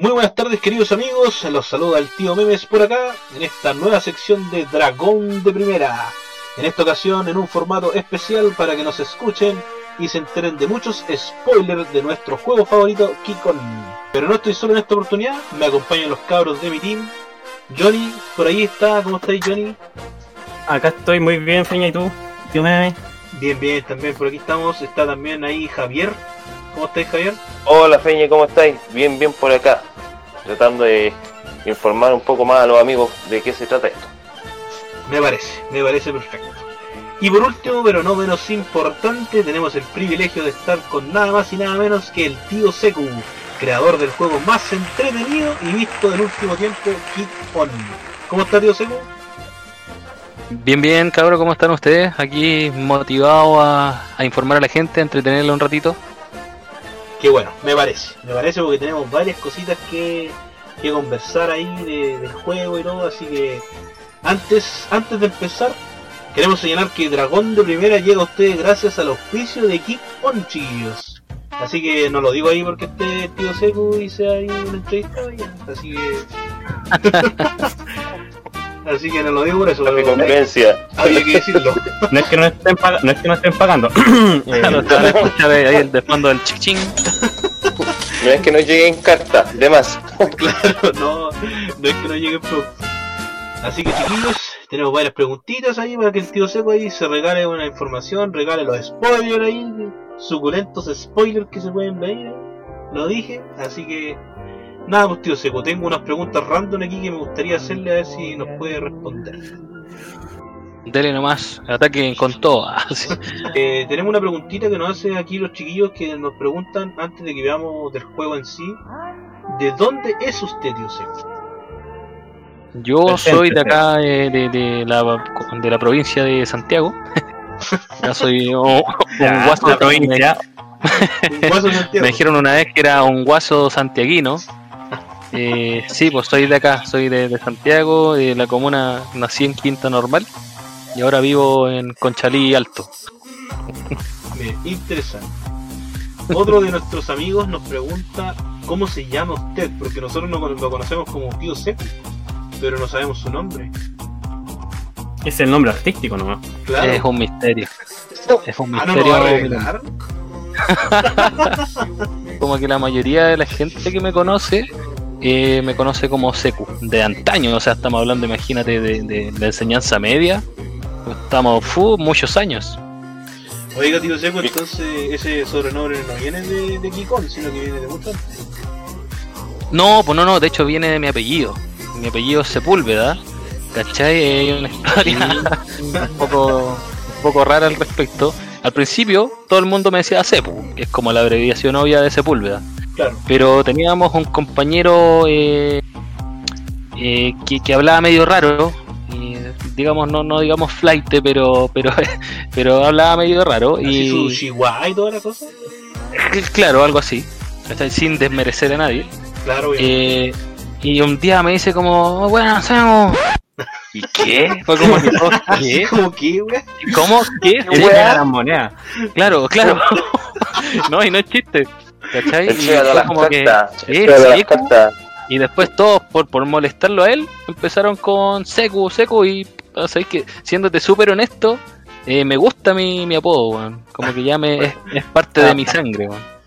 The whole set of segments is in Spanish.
Muy buenas tardes queridos amigos, los saluda el tío Memes por acá en esta nueva sección de Dragón de Primera. En esta ocasión en un formato especial para que nos escuchen y se enteren de muchos spoilers de nuestro juego favorito, Kikon. Pero no estoy solo en esta oportunidad, me acompañan los cabros de mi team. Johnny, por ahí está, ¿cómo estáis Johnny? Acá estoy muy bien, Feña, ¿y tú? Tío Meme. Bien, bien, también por aquí estamos. Está también ahí Javier. ¿Cómo estáis Javier? Hola Feña, ¿cómo estáis? Bien, bien por acá. Tratando de informar un poco más a los amigos de qué se trata esto. Me parece, me parece perfecto. Y por último, pero no menos importante, tenemos el privilegio de estar con nada más y nada menos que el tío Seku, creador del juego más entretenido y visto del último tiempo, Kick On. ¿Cómo está tío Seku? Bien, bien, cabrón, ¿cómo están ustedes? Aquí motivado a, a informar a la gente, a entretenerla un ratito. Qué bueno, me parece, me parece porque tenemos varias cositas que, que conversar ahí de- juego y todo, así que antes, antes de empezar, queremos señalar que Dragón de Primera llega a ustedes gracias al auspicio de Keep On, chiquillos. Así que no lo digo ahí porque esté tío Seco y sea ahí una entrevista, así que... así que no lo digo por eso, La recompensa. había que decirlo. No es que no estén, paga- no es que no estén pagando. Eh, escuchar ahí el de fondo del chichín. No es que no llegue en carta, de más. Claro, no, no es que no llegue pro. Así que chiquillos, tenemos varias preguntitas ahí para que el tío Seco ahí se regale una información, regale los spoilers ahí, suculentos spoilers que se pueden ver. Lo dije, así que nada pues tío Seco, tengo unas preguntas random aquí que me gustaría hacerle a ver si nos puede responder. Dele nomás, ataque con todo. Así. Eh, tenemos una preguntita que nos hacen aquí los chiquillos que nos preguntan antes de que veamos del juego en sí. ¿De dónde es usted, tío Seco? Yo soy de acá, eh, de, de la, de la provincia de Santiago. Ya soy un, guaso provincia. De Santiago. Me dijeron una vez que era un guaso santiaguino. Eh, sí, pues soy de acá, soy de, de Santiago, de la comuna, nací en Quinta Normal y ahora vivo en Conchalí Alto. Bien, interesante. Otro de nuestros amigos nos pregunta cómo se llama usted, porque nosotros no lo conocemos como tío Seco, pero no sabemos su nombre. Es el nombre artístico nomás. Claro. Es un misterio. Es un ah, no misterio. revelar. como que la mayoría de la gente que me conoce eh, me conoce como Secu, de antaño, o sea, estamos hablando, imagínate, de, de la enseñanza media, estamos fu, muchos años. Oiga, tío Seco, entonces ese sobrenombre no viene de, de Kikon, sino que viene de mucho antes. No, pues no, no, de hecho viene de mi apellido, mi apellido es Sepúlveda, ¿cachai? Hay una historia un poco, un poco rara al respecto. Al principio todo el mundo me decía Sepu, que es como la abreviación obvia de Sepúlveda. Claro. pero teníamos un compañero eh, eh, que, que hablaba medio raro y, digamos no no digamos flight pero pero pero hablaba medio raro Así su y chihuahua y toda la cosa. claro algo así sin desmerecer a nadie Claro. Eh, y un día me dice como bueno hacemos ¿y qué? fue como que, oh, ¿qué? como que, wea. ¿cómo? ¿qué? Era moneda. claro claro no y no es chiste ¿cachai? El Y chico de fue las como que, cartas. ¿qué? El chico de las ¿Seco? cartas. Y después todos, por, por molestarlo a él, empezaron con Seku, Seku y, o sea, que siéndote súper honesto, eh, me gusta mi, mi apodo, weón. Como que ya me, es, es parte de mi sangre, weón.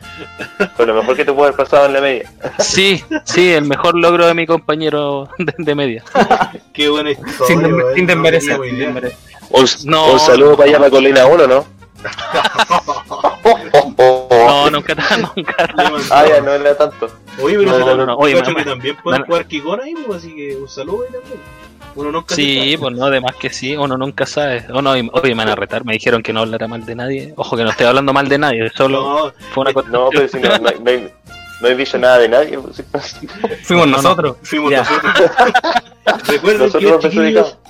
Fue lo mejor que te puede haber pasado en la media. Sí, sí, el mejor logro de mi compañero de, de media. Qué buena historia. Sin, sin no un saludo para allá para Colina 1, ¿no? No, nunca, nunca. Le mandó- Ah, ya, no era tanto. Oye, pero No, no, no, oye, que también pueden jugar Kikon ahí, pues, así que un saludo ahí también. Uno nunca Sí, pues no, además que sí, uno nunca sabe. Oh, no, y- oye, me van a retar, me dijeron que no hablara mal de nadie. Ojo que no estoy hablando mal de nadie, solo No, fue una cosa. No, pero si no, no, no, hay- no he dicho nada de nadie. pues, Fuimos No, no. nosotros. fuimos Ya. nosotros. Recuerden Nosotros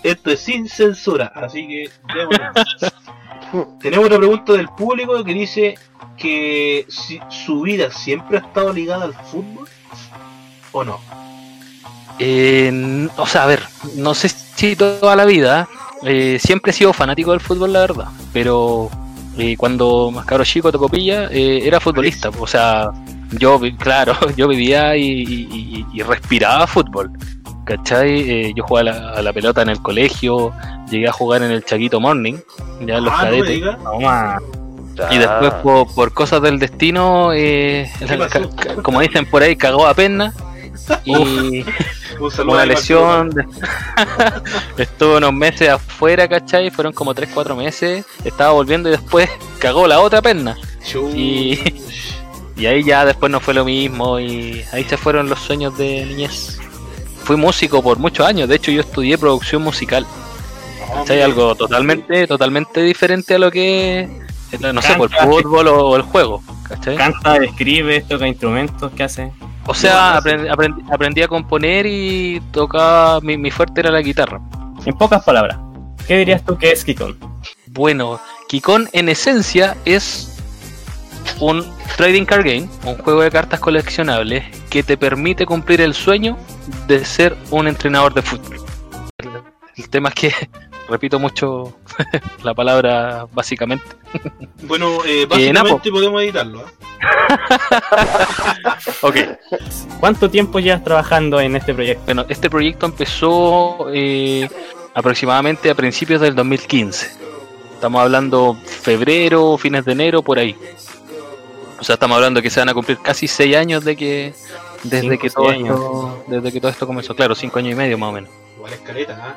que esto es sin censura, así que. Tenemos otra pregunta del público que dice que si su vida siempre ha estado ligada al fútbol o no. Eh, o sea, a ver, no sé si toda la vida, eh, siempre he sido fanático del fútbol, la verdad, pero eh, cuando más cabro chico tocó pilla, eh, era futbolista, o sea, yo, claro, yo vivía y respiraba fútbol. ¿Cachai? Eh, yo jugaba a la, a la pelota en el colegio, llegué a jugar en el Chaguito Morning, ya en los Ah, cadetes. Y después por, por cosas del destino, eh, como dicen por ahí, cagó a pena. Y Un una lesión. Estuve unos meses afuera, ¿cachai? Fueron como 3-4 meses. Estaba volviendo y después cagó la otra perna. Y- Y ahí ya después no fue lo mismo. Y ahí se fueron los sueños de niñez. Fui músico por muchos años. De hecho, yo estudié producción musical. ¿Cachai? Algo totalmente, totalmente diferente a lo que. No sé, por el fútbol o, o el juego. ¿Cachai? Canta, escribe, toca instrumentos, ¿qué hace? O sea, aprendí, aprendí- aprendí a componer y tocaba. Mi, mi fuerte era la guitarra. En pocas palabras, ¿qué dirías tú que es Kikon? Bueno, Kikon en esencia es un trading card game, un juego de cartas coleccionables que te permite cumplir el sueño de ser un entrenador de fútbol. El, el tema es que repito mucho la palabra básicamente. Bueno, eh, Eh, básicamente podemos editarlo. ¿ah? Ok, ¿Cuánto tiempo llevas trabajando en este proyecto? bueno, este proyecto empezó eh, aproximadamente a principios del 2015. Estamos hablando febrero, fines de enero, por ahí. O sea, estamos hablando que se van a cumplir casi seis años de que desde Cinco, que todo años. esto, desde que todo esto comenzó. Claro, cinco años y medio más o menos. Igual escaleta, ¿ah?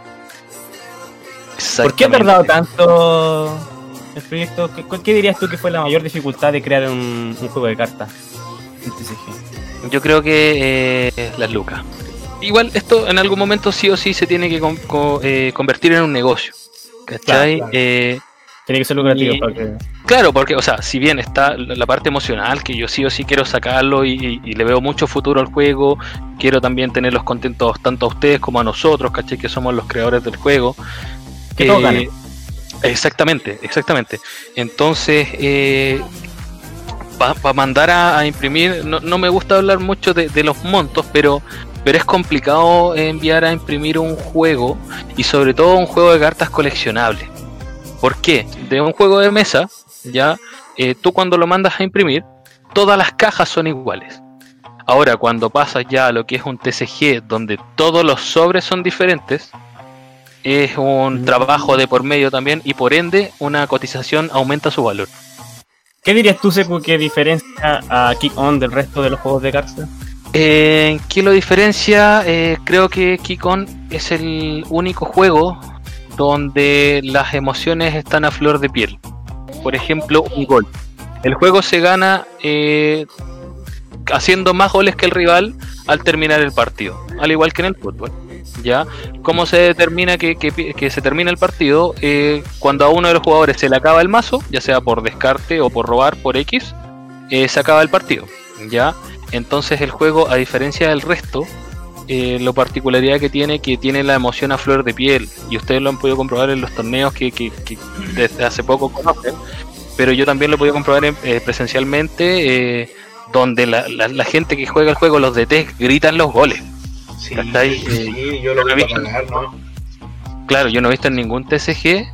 ¿Por qué ha tardado tanto el proyecto? ¿Qué, qué dirías tú que fue la mayor dificultad de crear un, un juego de cartas? Yo creo que eh, las lucas. Igual esto en algún momento sí o sí se tiene que con- eh, convertir en un negocio. ¿Cachai? Claro, claro. Eh, Tiene que ser lucrativo Y- para que... Claro, porque, o sea, si bien está la parte emocional, que yo sí o sí quiero sacarlo y, y- y le veo mucho futuro al juego, quiero también tenerlos contentos tanto a ustedes como a nosotros, ¿cachai? Que somos los creadores del juego. Que todos Eh, ganen. Exactamente, exactamente. Entonces, para mandar a, a imprimir, no, no me gusta hablar mucho de, de los montos, pero, pero es complicado enviar a imprimir un juego y sobre todo un juego de cartas coleccionable. ¿Por qué? De un juego de mesa, ya, eh, tú cuando lo mandas a imprimir, todas las cajas son iguales. Ahora, cuando pasas ya a lo que es un TCG, donde todos los sobres son diferentes, es un Mm. trabajo de por medio también y por ende una cotización aumenta su valor. ¿Qué dirías tú, Seku, que diferencia a Kick On del resto de los juegos de cartas? Eh, ¿Qué lo diferencia? Eh, creo que Kikon es el único juego donde las emociones están a flor de piel. Por ejemplo, un gol. El juego se gana eh, haciendo más goles que el rival al terminar el partido, al igual que en el fútbol. ¿Ya? ¿Cómo se determina que, que- se termina el partido? Eh, cuando a uno de los jugadores se le acaba el mazo, ya sea por descarte o por robar por X, eh, se acaba el partido. ¿Ya? Entonces el juego, a diferencia del resto, eh, lo particularidad que tiene que tiene la emoción a flor de piel y ustedes lo han podido comprobar en los torneos que, que- que desde hace poco conocen, pero yo también lo he podido comprobar en- eh, presencialmente eh, donde la, la- la gente que juega el juego, los DT, gritan los goles. Sí, yo lo Lo voy he ¿no? Claro, yo no he visto en ningún TCG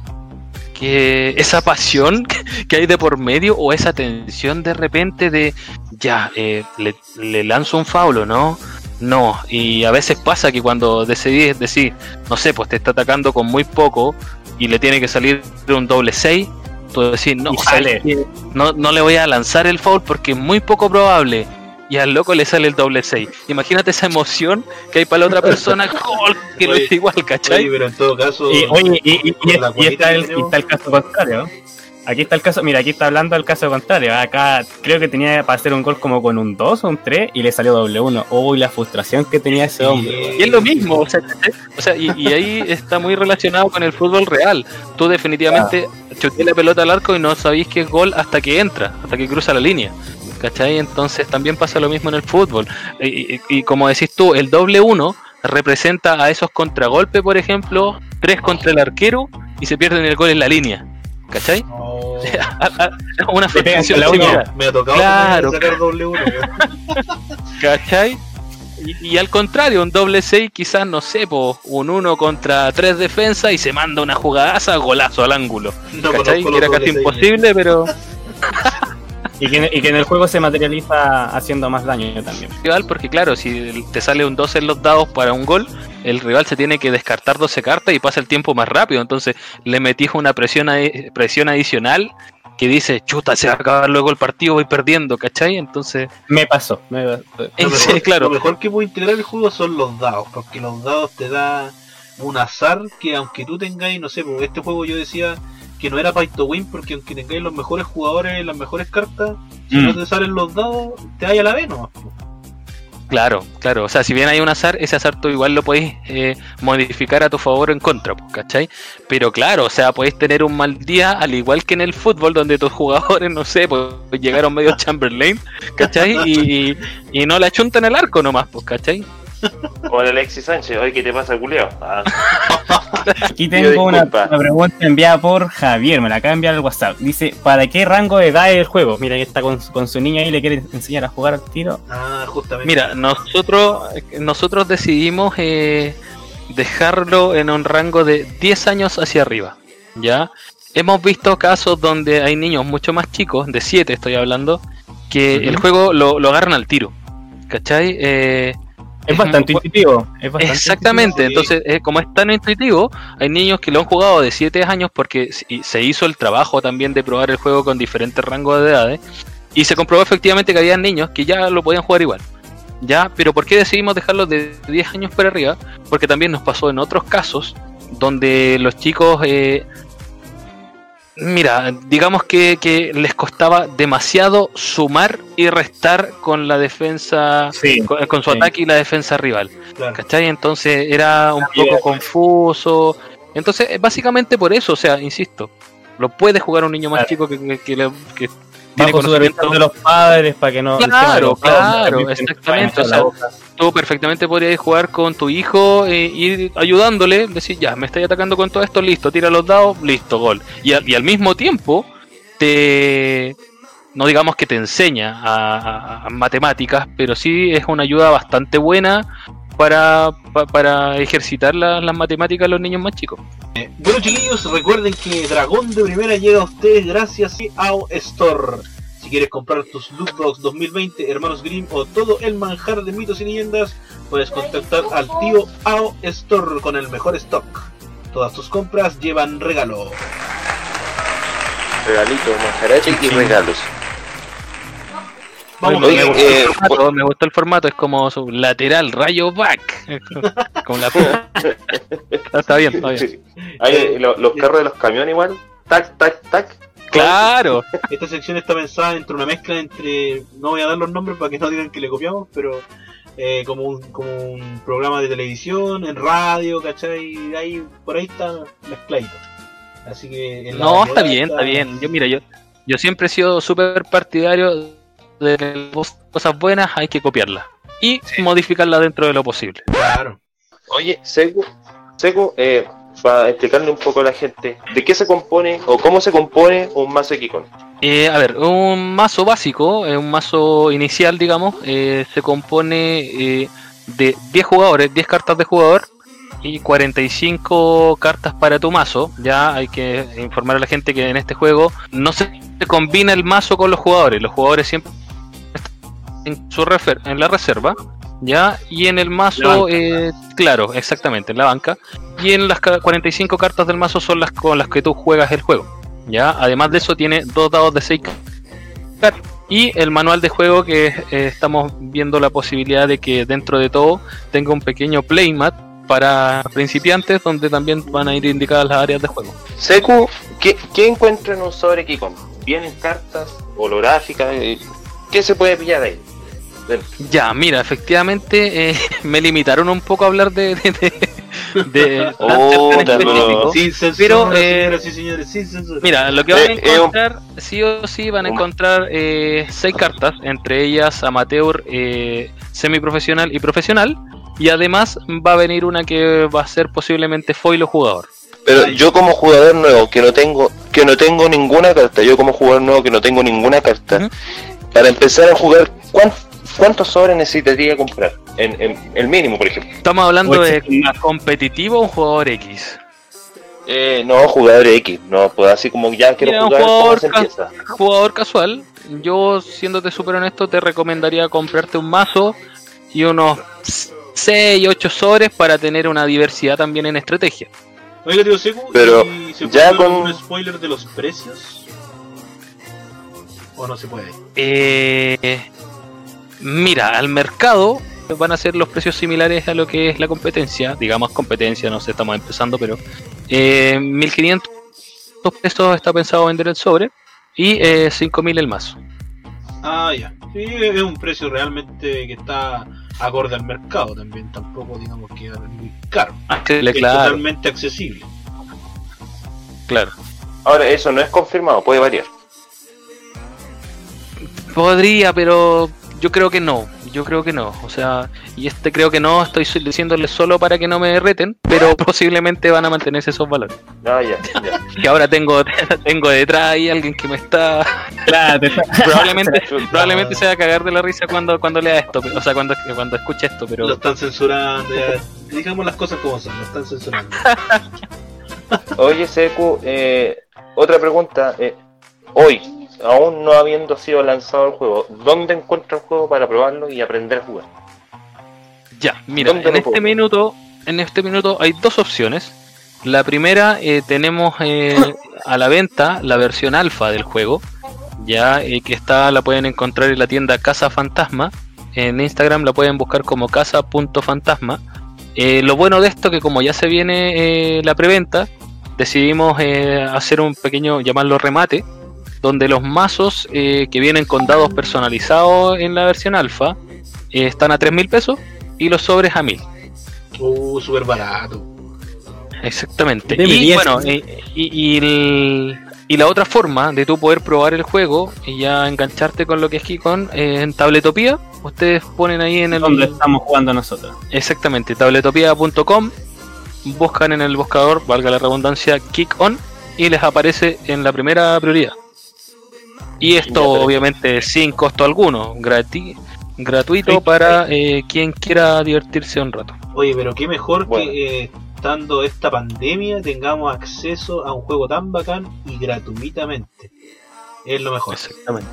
que esa pasión que hay de por medio o esa tensión de repente de ya, eh, le, le lanzo un faulo, ¿no? No, y a veces pasa que cuando decidís decir, no sé, pues te está atacando con muy poco y le tiene que salir un doble 6, tú decís, no, Y ¿sabes sale. no, no le voy a lanzar el foul porque es muy poco probable. Y al loco le sale el doble 6. Imagínate esa emoción que hay para la otra persona que lo Oye, es igual, ¿cachai? Oye, pero en todo caso. Y, oye, y, y- y- la y está, el, cualita que y está el caso contrario. Aquí está el caso, mira, aquí está hablando del caso contrario. Acá creo que tenía para hacer un gol como con un 2 o un 3 y le salió doble 1. Uy, la frustración que tenía ese hombre. Y es lo mismo, o sea, ¿cachai? o sea, y, y ahí está muy relacionado con el fútbol real. Tú definitivamente chuté la pelota al arco y no sabéis que es gol hasta que entra, hasta que cruza la línea. ¿Cachai? Entonces también pasa lo mismo en el fútbol. Y, y- y como decís tú, el doble uno representa a esos contragolpes, por ejemplo, tres contra el arquero y se pierden el gol en la línea. ¿Cachai? No, Una con la me ha tocado Claro. sacar doble uno. ¿Cachai? Y, y al contrario, un doble 6 quizás, no sé, po, un 1 contra 3 defensas y se manda una jugadaza, golazo al ángulo. No ¿Cachai? era casi imposible, pero... Y que, y que en el juego se materializa haciendo más daño también. rival porque claro, si te sale un 12 en los dados para un gol, el rival se tiene que descartar 12 cartas y pasa el tiempo más rápido, entonces le metís una presión, adi- presión adicional que dice, chuta, se va a acabar luego el partido, voy perdiendo, ¿cachai? Entonces, Me pasó. me- Lo Sí, mejor, claro. lo mejor que puede integrar el juego son los dados, porque los dados te da un azar que aunque tú tengáis, no sé, porque este juego yo decía que no era pay to win, porque aunque tengáis los mejores jugadores, las mejores cartas, si Mm. no te salen los dados, te vaya a la vez nomás, claro, claro, o sea, si bien hay un azar, ese azar tú igual lo podéis eh, modificar a tu favor o en contra, pues, ¿cachai? Pero claro, o sea, podéis tener un mal día, al igual que en el fútbol, donde tus jugadores, no sé, pues llegaron medio Chamberlain, ¿cachai? Y, y no la chuntan el arco nomás, pues, ¿cachai? Como el Alexis Sánchez, oye, ¿qué te pasa, culeo? Ah, Aquí tengo una, pregunta enviada por Javier, me la acaba de enviar al WhatsApp. Dice, ¿para qué rango de edad es el juego? Mira, ahí está con, con su niña y le quiere enseñar a jugar al tiro. Ah, justamente. Mira, nosotros, nosotros decidimos eh, dejarlo en un rango de 10 años hacia arriba, ¿ya? Hemos visto casos donde hay niños mucho más chicos, de 7 estoy hablando, que el juego lo, lo agarran al tiro, ¿cachai? Eh, Es bastante intuitivo. es bastante Exactamente, intuitivo, entonces eh, como es tan intuitivo, hay niños que lo han jugado de 7 años porque se- se hizo el trabajo también de probar el juego con diferentes rangos de edades y se comprobó efectivamente que había niños que ya lo podían jugar igual. Ya, pero ¿por qué decidimos dejarlo de 10 años para arriba? Porque también nos pasó en otros casos donde los chicos, eh, mira, digamos que, que les costaba demasiado sumar y restar con la defensa, Sí, con, con su sí. ataque y la defensa rival. Claro. ¿Cachai? Entonces era un poco confuso. Entonces, eh, básicamente por eso, o sea, insisto, lo puede jugar un niño más Claro. chico que, que, que tiene Bajo supervisión conocimiento. de los padres para que no... Claro, padres claro, exactamente, o sea. Tú perfectamente podrías jugar con tu hijo, eh, ir ayudándole, decir, ya, me estáis atacando con todo esto, listo, tira los dados, listo, gol. Y, a- y al mismo tiempo, te... No digamos que te enseña a, a- a matemáticas, pero sí es una ayuda bastante buena para, pa- para ejercitar la- las matemáticas a los niños más chicos. Bueno chiquillos, recuerden que Dragón de Primera llega a ustedes gracias a AO Store. Si quieres comprar tus Lootbox 2020, Hermanos Grimm o todo el manjar de mitos y leyendas, puedes contactar al tío AO Store con el mejor stock. Todas tus compras llevan regalo. regalitos, manjarache y regalos. Vamos Oye, a me, ver. gustó eh, el formato, me gustó el formato, es como su lateral, rayo back. Con la P. Está bien, está bien. Sí. Hay, lo- los carros de los camiones igual, tac, tac, tac. Claro, Esta sección está pensada entre una mezcla entre. No voy a dar los nombres para que no digan que le copiamos, pero. eh, como, un, como un programa de televisión, en radio, ¿cachai? Ahí, por ahí está mezcladito. Así que. en la No, está bien, está bien. Yo, mira, yo, yo siempre he sido súper partidario de que las cosas buenas hay que copiarlas y modificarlas dentro de lo posible. Claro. Oye, Seco, Seco, eh, para explicarle un poco a la gente, ¿de qué se compone o cómo se compone un mazo de Kikon? Eh, a ver, un mazo básico, eh, un mazo inicial, digamos, eh, se compone eh, de 10 jugadores, 10 cartas de jugador y 45 cartas para tu mazo. Ya hay que informar a la gente que en este juego no se combina el mazo con los jugadores. Los jugadores siempre en, su refer- en la reserva. Ya, y en el mazo, eh, claro, exactamente, en la banca. Y en las ca- 45 cartas del mazo son las con las que tú juegas el juego. Ya, además de eso tiene dos dados de 6 cartas y el manual de juego que eh, estamos viendo la posibilidad de que dentro de todo tenga un pequeño playmat para principiantes donde también van a ir indicadas las áreas de juego. Seku, ¿qué, qué encuentra en un sobre Kikon? ¿Vienen cartas holográficas? Eh, ¿Qué se puede pillar ahí? Ya, mira, efectivamente eh, me limitaron un poco a hablar de, de, de- de tan- Oh, específico. Sin censura, Pero, eh, señoras y señores, sin censura. Mira, lo que van a Eh, eh, un- encontrar, sí o sí, van a encontrar eh, seis cartas, entre ellas amateur, eh, semiprofesional y profesional. Y además va a venir una que va a ser posiblemente foil o jugador. Pero yo como jugador nuevo que no tengo que no tengo ninguna carta, yo como jugador nuevo que no tengo ninguna carta. Para empezar a jugar, ¿cuán- ¿cuántos sobres necesitaría comprar? En, en el mínimo, por ejemplo. Estamos hablando de competitivo o un jugador X. Eh, no, jugador X, no, pues así como ya quiero Mira, un jugar, ¿cómo jugador se empieza? Jugador casual, yo siéndote súper honesto te recomendaría comprarte un mazo y unos 6, 8 sobres para tener una diversidad también en estrategia. Oiga, tío Secu, Pero ¿y se ya con- un spoiler de los precios? ¿O no se puede? Eh, mira, al mercado van a ser los precios similares a lo que es la competencia, digamos competencia, no sé, estamos empezando, pero eh, 1500 pesos está pensado vender el sobre y eh, 5000 el mazo. Ah, ya. Sí, es un precio realmente que está acorde al mercado también. Tampoco digamos que es muy caro. Accesible, Es claro, totalmente accesible. claro. Ahora, eso no es confirmado, puede variar. Podría, pero yo creo que no. Yo creo que no. O sea, y este creo que no, estoy diciéndole solo para que no me reten, pero posiblemente van a mantenerse esos valores. Ah, ya, ya. Que ahora tengo, tengo detrás ahí alguien que me está Claro, te- probablemente probablemente se va a cagar de la risa cuando cuando lea esto o sea cuando cuando escuche esto Lo pero están censurando. ya. Digamos las cosas como son. Lo están censurando. Oye, Seku, eh, otra pregunta. eh, hoy, aún no habiendo sido lanzado el juego, ¿dónde encuentra el juego para probarlo y aprender a jugar? ya mira ¿Dónde en este puedo? minuto en este minuto hay dos opciones la primera eh, tenemos eh, a la venta la versión alfa del juego ya eh, que está la pueden encontrar en la tienda Casa Fantasma en Instagram la pueden buscar como casa.fantasma lo bueno de esto que como ya se viene la preventa decidimos hacer un pequeño llamarlo remate donde los mazos eh, que vienen con dados personalizados en la versión alfa eh, están a 3 mil pesos y los sobres a 1000 Uh, súper barato. Exactamente. Y 10. bueno, eh, y, y el- y la otra forma de tú poder probar el juego y ya engancharte con lo que es Kikon eh, en Tabletopía, ustedes ponen ahí en el... donde estamos jugando nosotros. Exactamente, tabletopia.com, buscan en el buscador, valga la redundancia, Kick On y les aparece en la primera prioridad. Y esto obviamente sin costo alguno, grati- gratuito Sí. para eh, quien quiera divertirse un rato. Oye, pero qué mejor Bueno. que eh, estando esta pandemia tengamos acceso a un juego tan bacán y gratuitamente. Es lo mejor. Exactamente.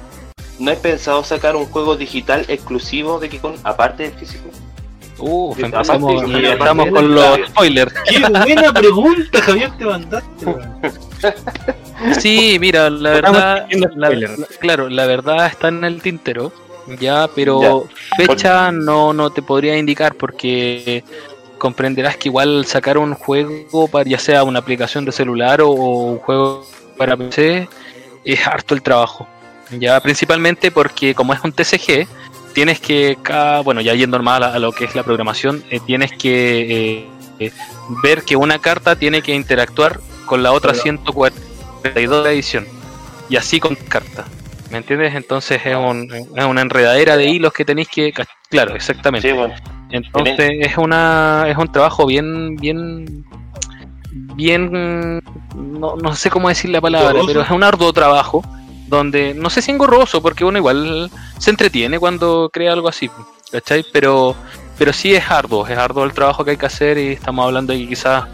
¿No has pensado sacar un juego digital exclusivo de Kikon, aparte del físico? Uf, Y empezamos, aparte- y estamos con los spoilers. ¡Qué buena pregunta, Javier, te mandaste! Sí, mira, la verdad, claro, la verdad está en el tintero, ya, pero fecha no, no te podría indicar porque comprenderás que igual sacar un juego para ya sea una aplicación de celular o, un juego para PC es harto el trabajo. Ya principalmente porque como es un TCG, tienes que cada, bueno, ya yendo más a, lo que es la programación, eh, tienes que eh, eh, ver que una carta tiene que interactuar con la otra 140 32 de edición. Y así con cartas. ¿Me entiendes? Entonces es, un, es una enredadera de hilos que tenéis que... Claro, exactamente. Entonces es una es un trabajo bien bien bien no, no sé cómo decir la palabra, pero es un arduo trabajo donde no sé si engorroso porque uno igual se entretiene cuando crea algo así, ¿cachai? Pero pero sí es arduo, es arduo el trabajo que hay que hacer y estamos hablando de quizás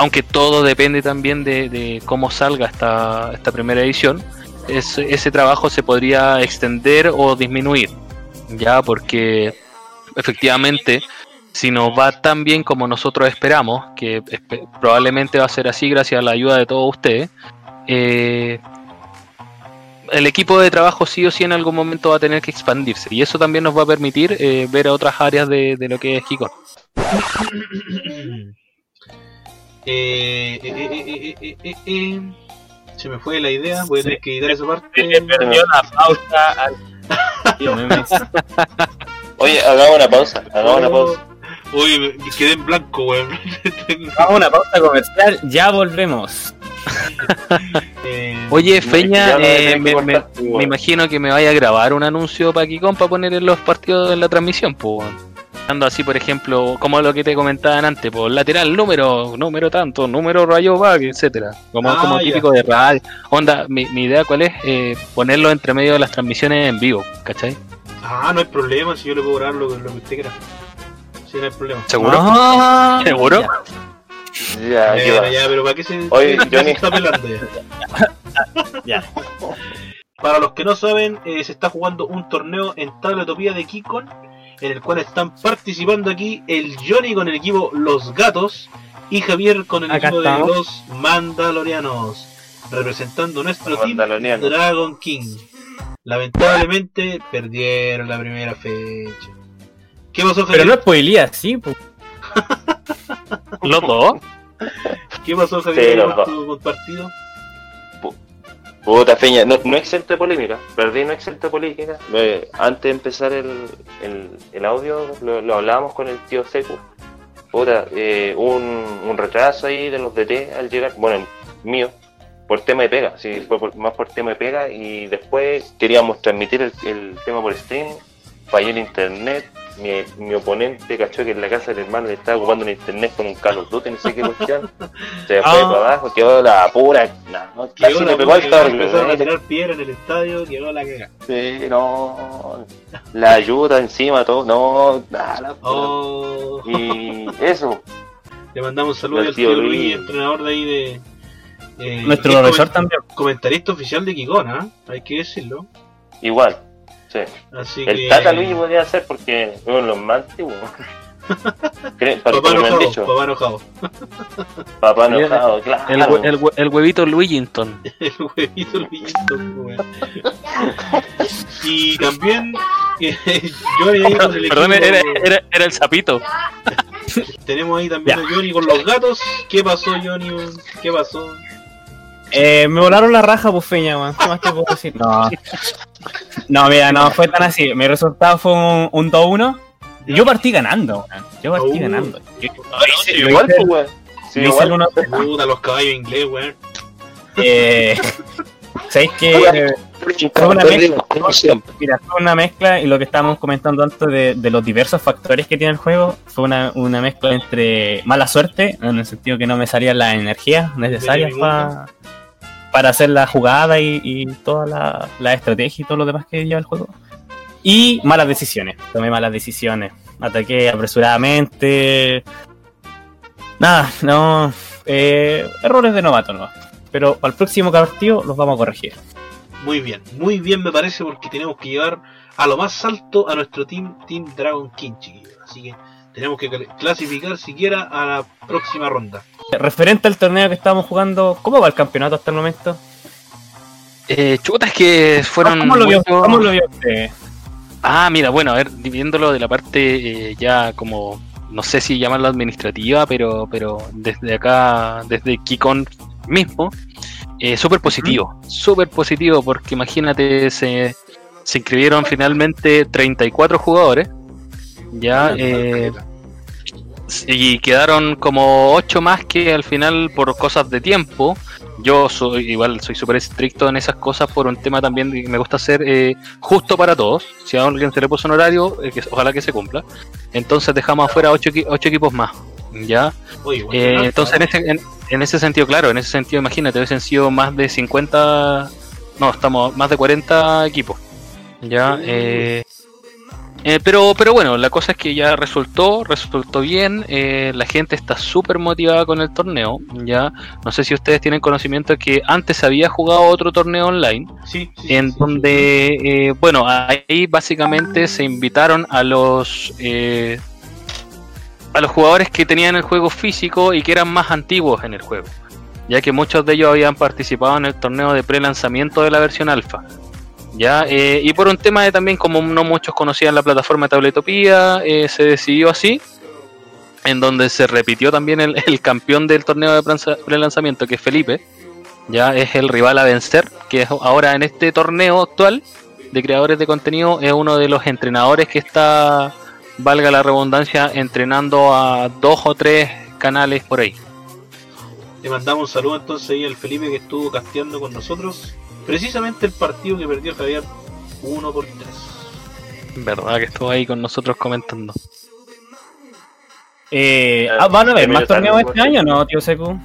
aunque todo depende también de, cómo salga esta, esta primera edición, ese, trabajo se podría extender o disminuir, ya porque efectivamente, si nos va tan bien como nosotros esperamos, que probablemente va a ser así gracias a la ayuda de todos ustedes, eh, el equipo de trabajo sí o sí en algún momento va a tener que expandirse y eso también nos va a permitir eh, ver otras áreas de, de lo que es Kikon. Eh, eh, eh, eh, eh, eh, eh. Se me fue la idea, voy a tener que editar esa parte. Se perdió la pausa al... Oye, hagamos una pausa, hagamos una pausa. Uy, me quedé en blanco, weón. A una pausa comercial, ya volvemos. Eh, Oye, Feña, eh, me, me- cortar, me weón. imagino que me vaya a grabar un anuncio para Kikon para poner en los partidos en la transmisión, pues. Dando así, por ejemplo, como lo que te comentaban antes, pues lateral número, número tanto, número rayo back, etcétera. Como, Ah, como típico de radio. Onda, mi, mi idea cuál es eh, ponerlo entre medio de las transmisiones en vivo, ¿cachai? Ah, no hay problema, si yo le puedo grabar lo, que- lo que usted quiera. Sí, no hay problema. ¿Seguro? Ah, ¿Seguro? Ya, Eh, ya, pero ¿para qué se, Oye, ya se Johnny. está pelando ya? para los que no saben, eh, se está jugando un torneo en Tabletopía de Kikon, en el cual están participando aquí el Johnny con el equipo Los Gatos y Javier con el Acá equipo de los Mandalorianos, representando nuestro Los team. Dragon King. Lamentablemente perdieron la primera fecha. ¿Qué pasó, Pero Javier? no spoilía, sí, pues. Los dos. ¿Qué pasó, Javier, Sí, los dos. tu con tu partido? Puta feña, no, no exento de polémica, perdí no exento de polémica. Antes de empezar el, el, audio, lo, hablábamos con el tío Secu. Puta, eh, un, un retraso ahí de los DT al llegar, bueno, el mío, por tema de pega, sí, fue por- más por tema de pega y después queríamos transmitir el, el tema por streaming, falló el internet, mi, mi oponente cachó que en la casa del hermano le estaba ocupando el internet con un Call of Duty, no sé qué cuestión, se fue Ah. para abajo, quedó la pura, no, Quedó le la pegó al puta, carro, empezaron a eh. tirar piedra en el estadio, quedó la caga. Sí, no. La ayuda encima, todo. No, nada. Oh. Y eso. Le mandamos un saludo al tío Luis, Luis. entrenador de ahí de. eh, Nuestro y es profesor también. Comentarista oficial de Kikona, ¿eh? hay que decirlo. Igual. Sí. Así El que. Tata Luis podría ser porque es uno de los más antiguos. Papá que enojado, papá enojado. Papá enojado, claro. El, el, el huevito Luigington. El huevito. Y también. eh, Johnny ahí con el Perdón, equipo- era, era, era el sapito. Tenemos ahí también Ya. a Johnny con los gatos. ¿Qué pasó, Johnny? ¿Qué pasó? Eh, me volaron la raja, bufeña, weón. ¿Qué más te puedo decir? No. No, mira, no fue tan así. Mi resultado fue un, un 2-1. Yo partí ganando, weón. Yo partí Uh. ganando. Yo, Sí, igual, hice- pues, weón. Sí, lo hice igual. el uno- Puta, los caballos inglés, weón. eh, ¿Sabéis que fue una mezcla, mira, fue una mezcla y lo que estábamos comentando antes de, de los diversos factores que tiene el juego fue una, una mezcla entre mala suerte, en el sentido que no me salían las energías necesarias De mi pa- para hacer la jugada y, toda la, estrategia y todo lo demás que lleva el juego. Y malas decisiones, tomé malas decisiones, ataqué apresuradamente. Nada, no. eh, errores de novato, no. Pero el próximo partido los vamos a corregir. Muy bien, muy bien me parece porque tenemos que llevar a lo más alto a nuestro team, Team Dragon King, chiquillos. Así que tenemos que cl- clasificar siquiera a la próxima ronda. Referente al torneo que estamos jugando, ¿cómo va el campeonato hasta el momento? Eh, chutas que fueron. ¿Cómo lo vio, cómo lo vio usted? Ah, mira, bueno, a ver, viéndolo de la parte eh, ya como, no sé si llamarlo administrativa, pero, pero desde acá, desde Kikon mismo, eh, súper positivo, súper positivo, porque imagínate, se, se inscribieron finalmente 34 jugadores, ya, eh, y quedaron como 8 más que al final por cosas de tiempo. Yo soy igual soy súper estricto en esas cosas por un tema también que me gusta hacer eh, justo para todos. Si a alguien se le puso un horario, eh, que, ojalá que se cumpla. Entonces dejamos afuera 8 equipos más. ¿Ya? Eh, entonces en ese, en, en ese sentido, claro, en ese sentido, imagínate, hubiesen sido más de 50, no, estamos más de 40 equipos. Ya, eh, eh, pero, pero bueno, la cosa es que ya resultó, resultó bien, eh, la gente está súper motivada con el torneo, ya, no sé si ustedes tienen conocimiento que antes había jugado otro torneo online, Sí, en sí, donde, eh, bueno, ahí básicamente se invitaron a los eh, a los jugadores que tenían el juego físico y que eran más antiguos en el juego, ya que muchos de ellos habían participado en el torneo de pre-lanzamiento de la versión alfa. Ya, eh, y por un tema de también, como no muchos conocían la plataforma de Tabletopía, eh, se decidió así, en donde se repitió también el, campeón del torneo de pre-lanzamiento, que es Felipe, ya es el rival a vencer, que ahora en este torneo actual de creadores de contenido es uno de los entrenadores que está, valga la redundancia, entrenando a dos o tres canales por ahí. Le mandamos un saludo entonces ahí al Felipe que estuvo casteando con nosotros. Precisamente el partido que perdió Javier 1 por 3. Verdad que estuvo ahí con nosotros comentando. Eh, ah, ¿Van a haber más torneos este año no, tío Secu?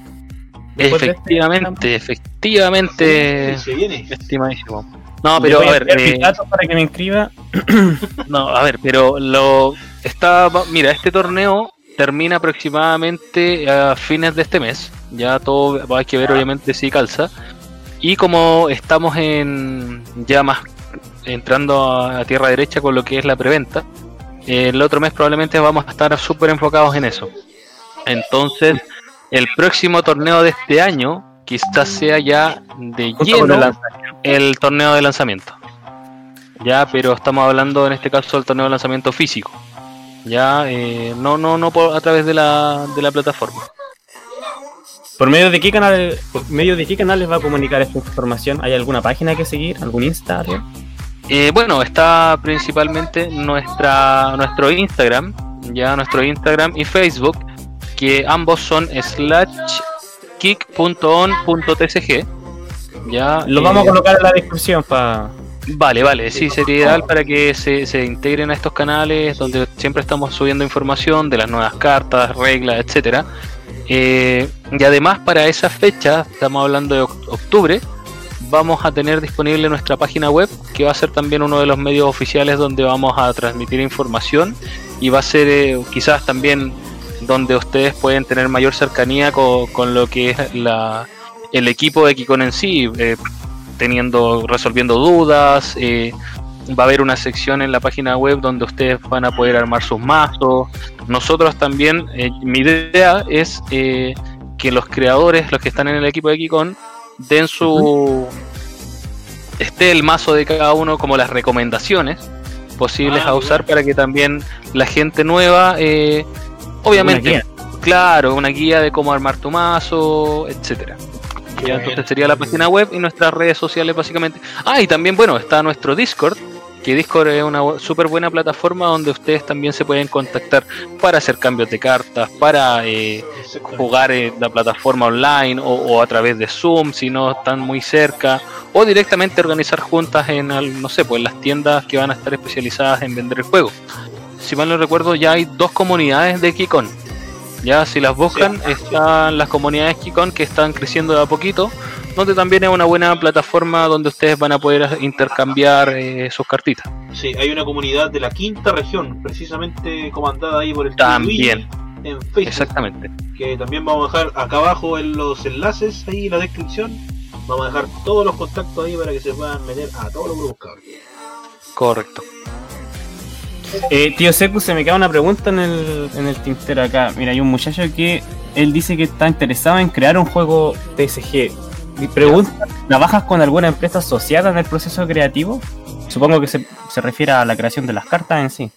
De este- Efectivamente, efectivamente, Se viene. estimadísimo. No, pero a ver, eh, para que me inscriba. No, a ver, pero lo está, mira, este torneo termina aproximadamente a fines de este mes. Ya todo va- hay que ver obviamente si calza. Y como estamos en ya más entrando a, tierra derecha con lo que es la preventa, el otro mes probablemente vamos a estar súper enfocados en eso. Entonces, el próximo torneo de este año quizás sea ya de lleno el el torneo de lanzamiento. Ya, pero estamos hablando en este caso del torneo de lanzamiento físico. Ya, eh, no, no, no por, a través de la, de la plataforma. ¿Por medio de qué canal, por medio de qué canales va a comunicar esta información? ¿Hay alguna página que seguir? ¿Algún Insta? Eh, bueno, está principalmente nuestra, nuestro Instagram, ya nuestro Instagram y Facebook, que ambos son slash kick.on.tcg. Ya, Lo eh, vamos a colocar en la descripción para... Vale, vale, sí, sería ideal para que se, se integren a estos canales donde siempre estamos subiendo información de las nuevas cartas, reglas, etcétera. Eh, y además para esa fecha, estamos hablando de oc- octubre, vamos a tener disponible nuestra página web, que va a ser también uno de los medios oficiales donde vamos a transmitir información y va a ser eh, quizás también donde ustedes pueden tener mayor cercanía co- con, lo que es la, el equipo de Kikon en sí, eh, teniendo, resolviendo dudas. Va a haber una sección en la página web donde ustedes van a poder armar sus mazos. Nosotros también, eh, mi idea es eh, que los creadores, los que están en el equipo de Kikon, den su. esté el mazo de cada uno como las recomendaciones posibles Ah, a usar para que también la gente nueva, eh, obviamente, claro, una guía de cómo armar tu mazo, etcétera. Ya, entonces sería la página web y nuestras redes sociales básicamente. Ah, y también, bueno, está nuestro Discord, que Discord es una súper buena plataforma donde ustedes también se pueden contactar para hacer cambios de cartas, para eh, jugar en la plataforma online o, o a través de Zoom si no están muy cerca, o directamente organizar juntas en, no sé, pues en las tiendas que van a estar especializadas en vender el juego. Si mal no recuerdo, ya hay dos comunidades de Kikon. Ya, si las buscan, están las comunidades Kikon que están creciendo de a poquito, donde también es una buena plataforma donde ustedes van a poder intercambiar eh, sus cartitas. Sí, hay una comunidad de la quinta región, precisamente comandada ahí por el También. En Facebook, Exactamente. que también vamos a dejar acá abajo en los enlaces, ahí en la descripción. Vamos a dejar todos los contactos ahí para que se puedan meter a todos los grupos, cabrón. Correcto. Eh, tío Secu, se me queda una pregunta en el, en el tintero acá. Mira, hay un muchacho que él dice que está interesado en crear un juego TSG. Mi pregunta, ¿trabajas con alguna empresa asociada en el proceso creativo? Supongo que se, se refiere a la creación de las cartas en sí.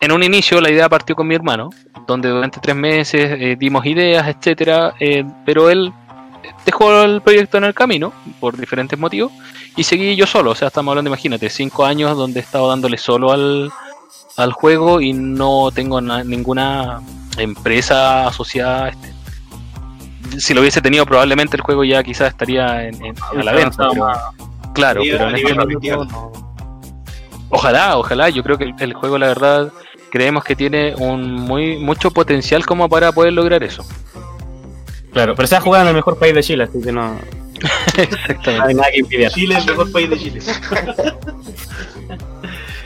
en un inicio la idea partió con mi hermano, donde durante tres meses eh, dimos ideas, etcétera, eh, pero él dejó el proyecto en el camino por diferentes motivos y seguí yo solo. O sea, estamos hablando, imagínate, cinco años donde he estado dándole solo al, al juego y no tengo na- ninguna empresa asociada a este. Si lo hubiese tenido, probablemente el juego ya quizás estaría en, en- a la venta. pero- claro, pero en este momento. Ojalá, ojalá. Yo creo que el, el juego, la verdad, creemos que tiene un muy mucho potencial como para poder lograr eso. Claro, pero se ha jugado en el mejor país de Chile, así que no, no Exactamente. hay nada que impedir. Chile es el mejor país de Chile.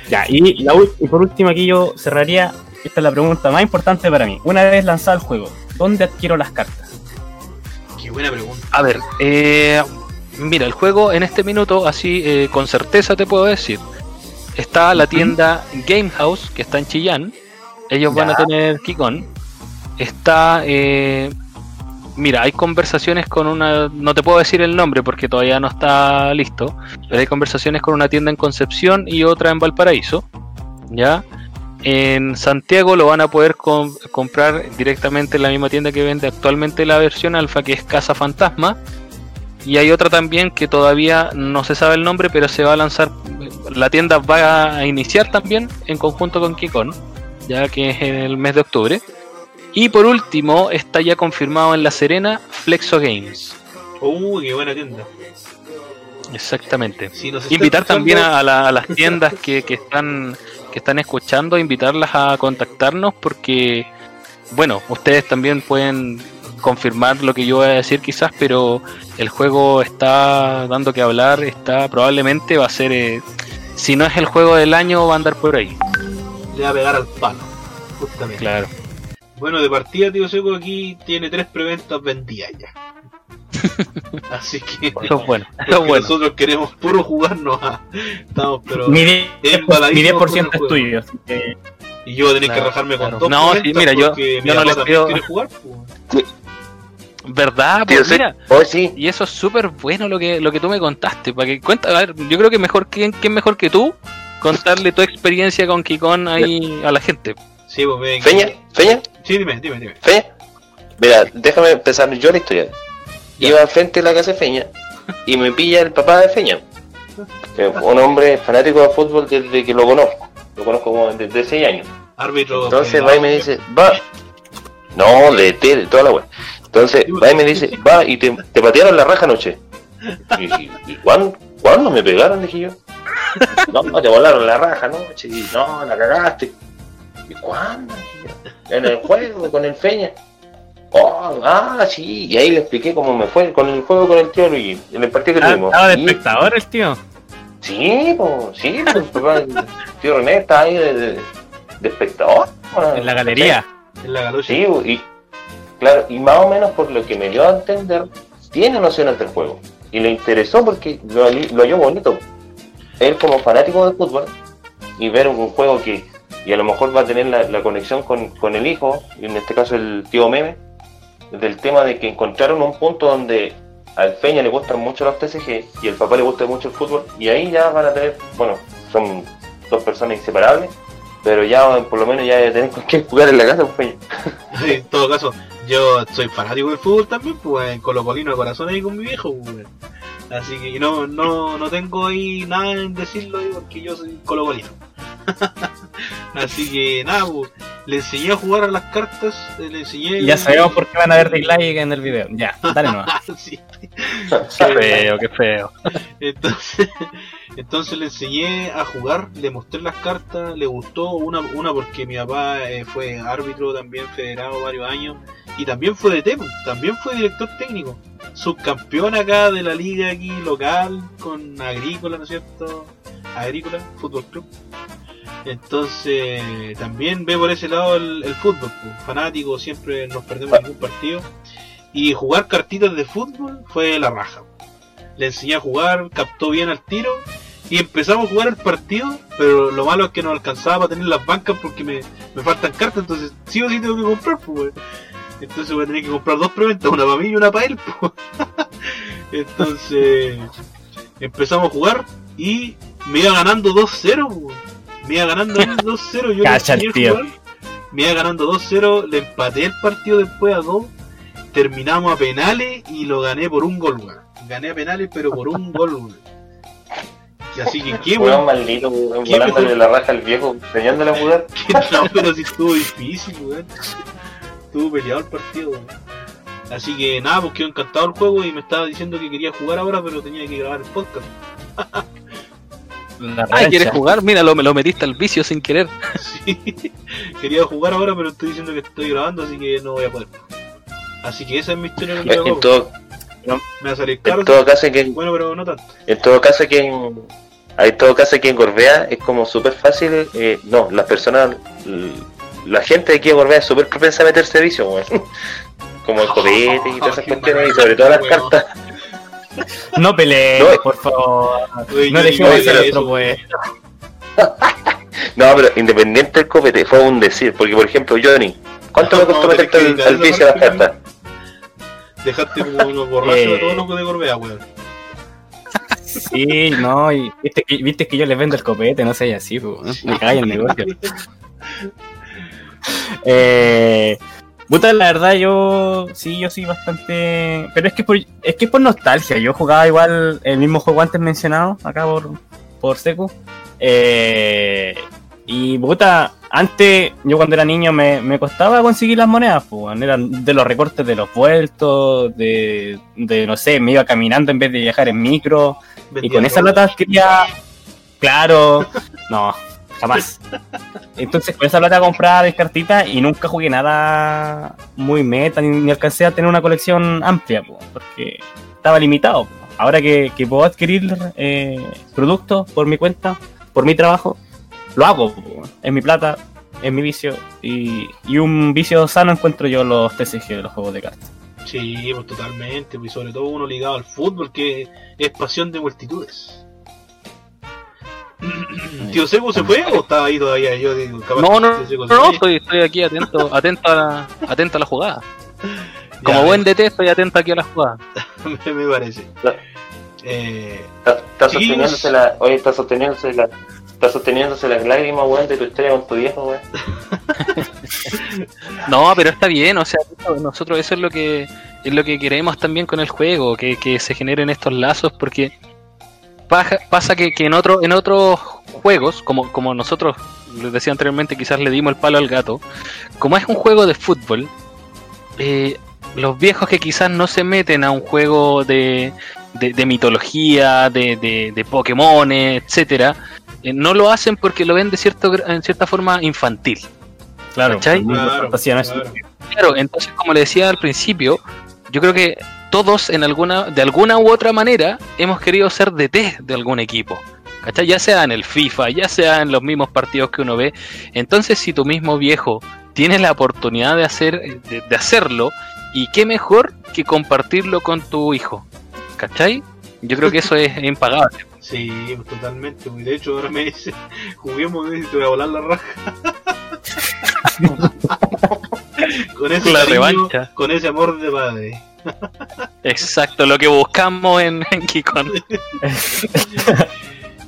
Ya, y, la y por último aquí yo cerraría, esta es la pregunta más importante para mí. Una vez lanzado el juego, ¿dónde adquiero las cartas? Qué buena pregunta. A ver, eh, mira, el juego en este minuto, así eh, con certeza te puedo decir, está la tienda Game House, que está en Chillán. Ellos van a tener Kikon. Está, eh, mira, hay conversaciones con una, no te puedo decir el nombre porque todavía no está listo, pero hay conversaciones con una tienda en Concepción y otra en Valparaíso. ¿Ya? En Santiago lo van a poder com- comprar directamente en la misma tienda que vende actualmente la versión alfa, que es Casa Fantasma. Y hay otra también que todavía no se sabe el nombre, pero se va a lanzar. La tienda va a iniciar también en conjunto con Kikon, ya que es en el mes de octubre. Y por último, está ya confirmado en La Serena Flexo Games. Uy, qué buena tienda. Exactamente. Si Invitar escuchando- también a, a la- a las tiendas que, que están que están escuchando, invitarlas a contactarnos porque, bueno, ustedes también pueden confirmar lo que yo voy a decir quizás, pero el juego está dando que hablar, está probablemente va a ser, eh, si no es el juego del año, va a andar por ahí. le va a pegar al palo. Justamente. Claro. Bueno, de partida, tío Seco aquí tiene tres preventas vendidas ya. Así que, Eso es bueno, eso es bueno. nosotros queremos puro jugarnos a. Estamos, pero. Mi 10%, embaladísimo mi 10% con el es juego. tuyo. así que- Y yo voy a tener que Claro, rajarme con claro. dos. No, sí, mira, yo- yo no les pido- jugar, pues. ¿Verdad? Pues sí. mira, Oh, sí. y eso es súper bueno lo que, lo que tú me contaste. Para que cuenta, a ver, yo creo que mejor quién, quién mejor que tú contarle tu experiencia con Kikon ahí a la gente. Sí, pues ven. Feña, Feña, Sí, dime, dime, dime. Feña. Mira, déjame empezar yo la historia. Iba al frente de la casa de Feña y me pilla el papá de Feña. que es un hombre fanático de fútbol desde que lo conozco. Lo conozco como desde 6 años. Árbitro. Entonces va y me dice, va. No, de tele, toda la wea. Entonces va y me dice, va y te, te patearon la raja anoche. Y, y, ¿y cuándo, cuándo me pegaron? Dije yo. No, no, te volaron la raja anoche. Y no, la cagaste. ¿Y cuándo? En el juego, con el Feña. Oh, ah, sí. Y ahí le expliqué cómo me fue con el juego con el tío Luigi, en el partido que Ah, tuvimos. Estaba de espectador el tío. Sí, pues, sí, pues, el tío René está ahí de, de, de espectador. En la galería. En la galocha. Sí, y claro, y más o menos por lo que me dio a entender, tiene nociones del juego. Y le interesó porque lo, lo halló bonito. Él como fanático de fútbol y ver un juego que, y a lo mejor va a tener la, la conexión con, con el hijo, y en este caso el tío Meme, del tema de que encontraron un punto donde al Feña le gustan mucho los TCG y al papá le gusta mucho el fútbol, y ahí ya van a tener, bueno, son dos personas inseparables, pero ya por lo menos ya tener con quién jugar en la casa, pues. Sí, en todo caso, yo soy fanático del fútbol también, pues en Colocolino de corazón ahí con mi viejo, pues. Así que no, no, no tengo ahí nada en decirlo porque yo soy colocolino. Así que nada, pues, le enseñé a jugar a las cartas, eh, le enseñé. Ya sabemos por qué van a ver dislike en el video. Ya, dale nomás. Sí. Qué feo, qué feo. Entonces, entonces le enseñé a jugar, le mostré las cartas, le gustó una, una porque mi papá eh, fue árbitro también federado varios años y también fue de tema, también fue director técnico, subcampeón acá de la liga aquí local con Agrícola, ¿no es cierto? Agrícola, Fútbol Club. Entonces también ve por ese lado el, fútbol, pues, fanático, siempre nos perdemos ningún partido. Y jugar cartitas de fútbol fue la raja le enseñé a jugar, captó bien al tiro y empezamos a jugar el partido, pero lo malo es que no alcanzaba para tener las bancas porque me, me faltan cartas, entonces sí o sí tengo que comprar, pues. Entonces voy a tener que comprar dos preventas, una para mí y una para él, pues. Entonces empezamos a jugar y me iba ganando 2-0, pues. Me iba ganando ahí 2-0, yo Cacha tío. jugar, me iba ganando 2-0, le empaté el partido después a 2, terminamos a penales y lo gané por un gol, weón. Gané a penales, pero por un gol, weón. Y así que qué, Weón weón. maldito, weón, ¿Qué volándole la raja al viejo, enseñándole a jugar. Que no, pero si estuvo difícil, weón. Estuvo peleado el partido, weón. Así que nada, pues quedó encantado el juego y me estaba diciendo que quería jugar ahora, pero tenía que grabar el podcast. Ah. ¿quieres jugar? Mira, lo, lo metiste al vicio sin querer. Sí, quería jugar ahora, pero estoy diciendo que estoy grabando, así que no voy a poder. Así que esa es mi historia con el En juego. todo, Me va a salir caro. en todo caso que Bueno, pero no tanto. en todo caso que en, en todo caso que en Gorbea es como súper fácil, eh, no, las personas, la gente de aquí de Gorbea es súper propensa a meterse vicio, weón. Como el copete y todas esas cuestiones, y sobre todo las cartas. No peleen, No. por favor. Oye, No dejemos de digo ser eso, otro pues. No, pero independiente del copete, fue un decir, porque por ejemplo, Johnny, ¿cuánto No, me costó no, meterte al, al de las cartas? Dejaste como unos borrachos Eh. de todos los de Corbea, weón. Sí, no, y viste que, viste que yo les vendo el copete, no sé así, pues, me cae el negocio. Eh, puta, la verdad yo sí, yo soy bastante... Pero es que, por, es que es por nostalgia, yo jugaba igual el mismo juego antes mencionado, acá por, por Secu. Eh, y puta, antes yo cuando era niño me, me costaba conseguir las monedas, pues, eran de los recortes de los vueltos, de, de no sé, me iba caminando en vez de viajar en micro. Y con esa plata quería. Claro, no, jamás. Entonces con esa plata compraba mis cartitas y nunca jugué nada muy meta, ni, alcancé a tener una colección amplia, po, porque estaba limitado. Ahora que, que puedo adquirir eh, productos por mi cuenta, por mi trabajo, lo hago. Es mi plata, es mi vicio. Y, un vicio sano encuentro yo los TCG, los juegos de cartas. Sí, pues totalmente, pues, y sobre todo uno ligado al fútbol, que es pasión de multitudes. ¿Tío Seco se fue o está ahí todavía? Yo digo, No, no, no, no, estoy, estoy aquí atento, atento a la, atento a la jugada. Como Ya, buen DT estoy atento aquí a la jugada. me, parece. Eh, Está, sosteniéndose la. Oye, está sosteniéndose la. Está sosteniéndose las lágrimas, weón, de tu historia con tu viejo, weón. No, pero está bien, o sea, nosotros eso es lo que es lo que queremos también con el juego, que, que se generen estos lazos, porque paja- pasa que, que en otro, en otros juegos, como, como nosotros les decía anteriormente, quizás le dimos el palo al gato, como es un juego de fútbol, eh, los viejos que quizás no se meten a un juego de, de, de mitología, de, de, de Pokémon, etcétera, eh, no lo hacen porque lo ven de cierto, gra- en cierta forma infantil. Claro, claro. Claro, entonces como le decía al principio, yo creo que todos en alguna, de alguna u otra manera hemos querido ser DT de algún equipo. ¿Cachai? Ya sea en el FIFA, ya sea en los mismos partidos que uno ve. Entonces, si tu mismo viejo tiene la oportunidad de hacer, de, de hacerlo, y qué mejor que compartirlo con tu hijo. ¿Cachai? Yo creo que eso es impagable. sí, totalmente. De hecho, ahora me dice, juguemos y te voy a volar la raja. con ese La cariño, revancha. con ese amor de padre. Exacto, lo que buscamos en, en Kikon.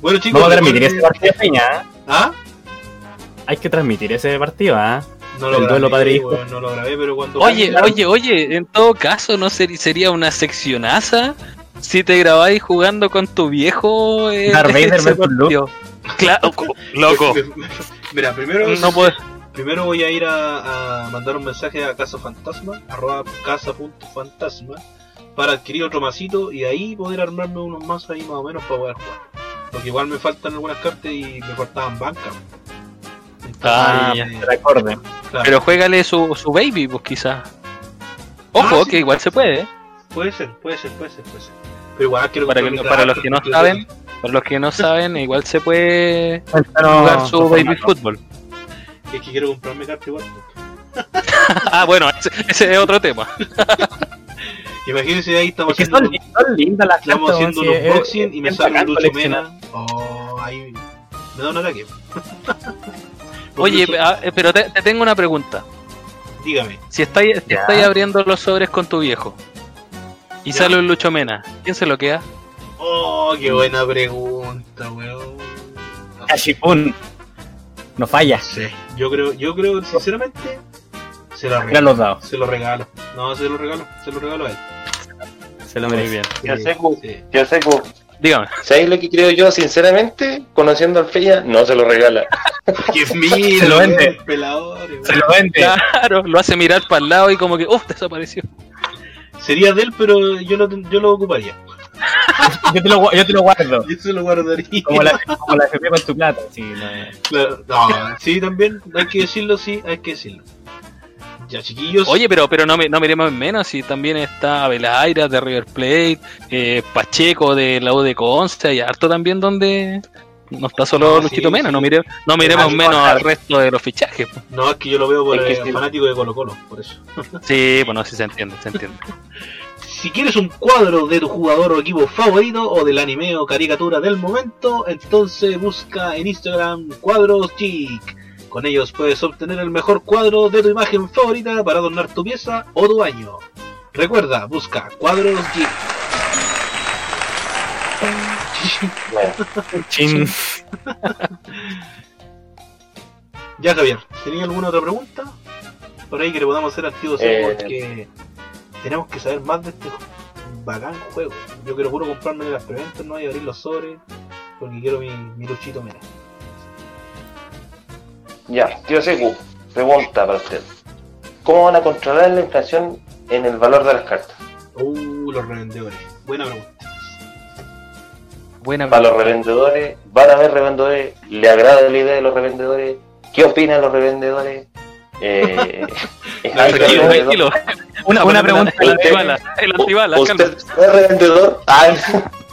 Bueno, chicos, Vamos a transmitir ese partido, Peña. ¿eh? ¿Ah? Hay que transmitir ese partido, ¿ah? No lo grabé, padre-hijo. weón, no lo grabé, pero cuando Oye, oye, oye, en todo caso, ¿no ser- sería una seccionaza si te grabáis jugando con tu viejo? eh, Darth Vader? Claro, co- loco. Mira, primero, No puedo. Primero voy a ir a, a mandar un mensaje a Casa Fantasma, arroba casa.fantasma, para adquirir otro masito y ahí poder armarme unos mazos ahí más o menos para poder jugar. Porque igual me faltan algunas cartas y me faltaban bancas. Ah, eh, Te recorde. claro, Pero juégale su, su baby, pues quizás. Ojo, Ah, sí. que igual se puede. ¿eh? puede ser, puede ser, puede ser, puede ser. Pero igual quiero Para, que- mi para los que no saben, para los que no saben, igual se puede jugar su baby fútbol. Es que quiero comprarme carta igual. ah, bueno, ese, ese es otro tema. Imagínense ahí estamos Es que haciendo, son, son lindas las estamos cartas, haciendo sí, los es- boxing y me sale un Lucho. Mena. Oh, ahí me da un ataque. Oye, Lucho- ah, pero te, te tengo una pregunta. dígame. Si estáis, si estáis abriendo los sobres con tu viejo y Ya. sale un Lucho Mena, ¿quién se lo queda? Oh, qué buena pregunta, weón. Cachipún. No falla. Sé. Yo creo, yo creo, sinceramente, se lo regalo. los dados. Se lo regalo. No, se lo regalo, se lo regalo a él. Se lo Muy merece. bien. Sí, sí. tío Seco, Dígame. ¿sabéis lo que creo yo, sinceramente? Conociendo al Feya, no se lo regala. Mira, Se lo vende. Se lo vende. Claro, lo hace mirar para el lado y como que, uff, desapareció. Sería de él, pero yo lo, yo lo ocuparía. Yo te lo, gu- yo te lo guardo. Yo se lo guardaría. Como la, como la FP con tu plata. Sí, no. Claro, no, sí, también, hay que decirlo, sí, hay que decirlo. Ya, chiquillos. Oye, pero, pero no, me, no miremos en menos, si también está Abelaira de River Plate, eh, Pacheco de la U de Conce, hay harto también donde no está solo No, Luchito sí, Mena, sí. no, mire, no miremos menos no, al resto de los fichajes. No, es que yo lo veo por Es que el sí. fanático de Colo Colo, por eso. Sí, bueno, sí se entiende, se entiende. Si quieres un cuadro de tu jugador o equipo favorito o del anime o caricatura del momento, entonces busca en Instagram cuadros geek. Con ellos puedes obtener el mejor cuadro de tu imagen favorita para adornar tu pieza o tu baño. Recuerda, busca cuadros geek. Chin. Ya Javier, ¿tenía alguna otra pregunta? Por ahí que le podamos hacer al tío Sebo, Eh. porque tenemos que saber más de este bacán juego. Yo quiero puro comprarme las preventas, no y abrir los sobres, porque quiero mi, mi luchito mera. ya, tío Seco, pregunta para usted. ¿Cómo van a controlar la inflación en el valor de las cartas? Uh, los revendedores. Buena pregunta. Buena Para los revendedores, ¿van a haber revendedores? ¿Le agrada la idea de los revendedores? ¿Qué opinan los revendedores? Eh, ¿es algo Tranquilo, tranquilo. Una, una pregunta. El antibala, el antibala, calma. ¿Usted es revendedor?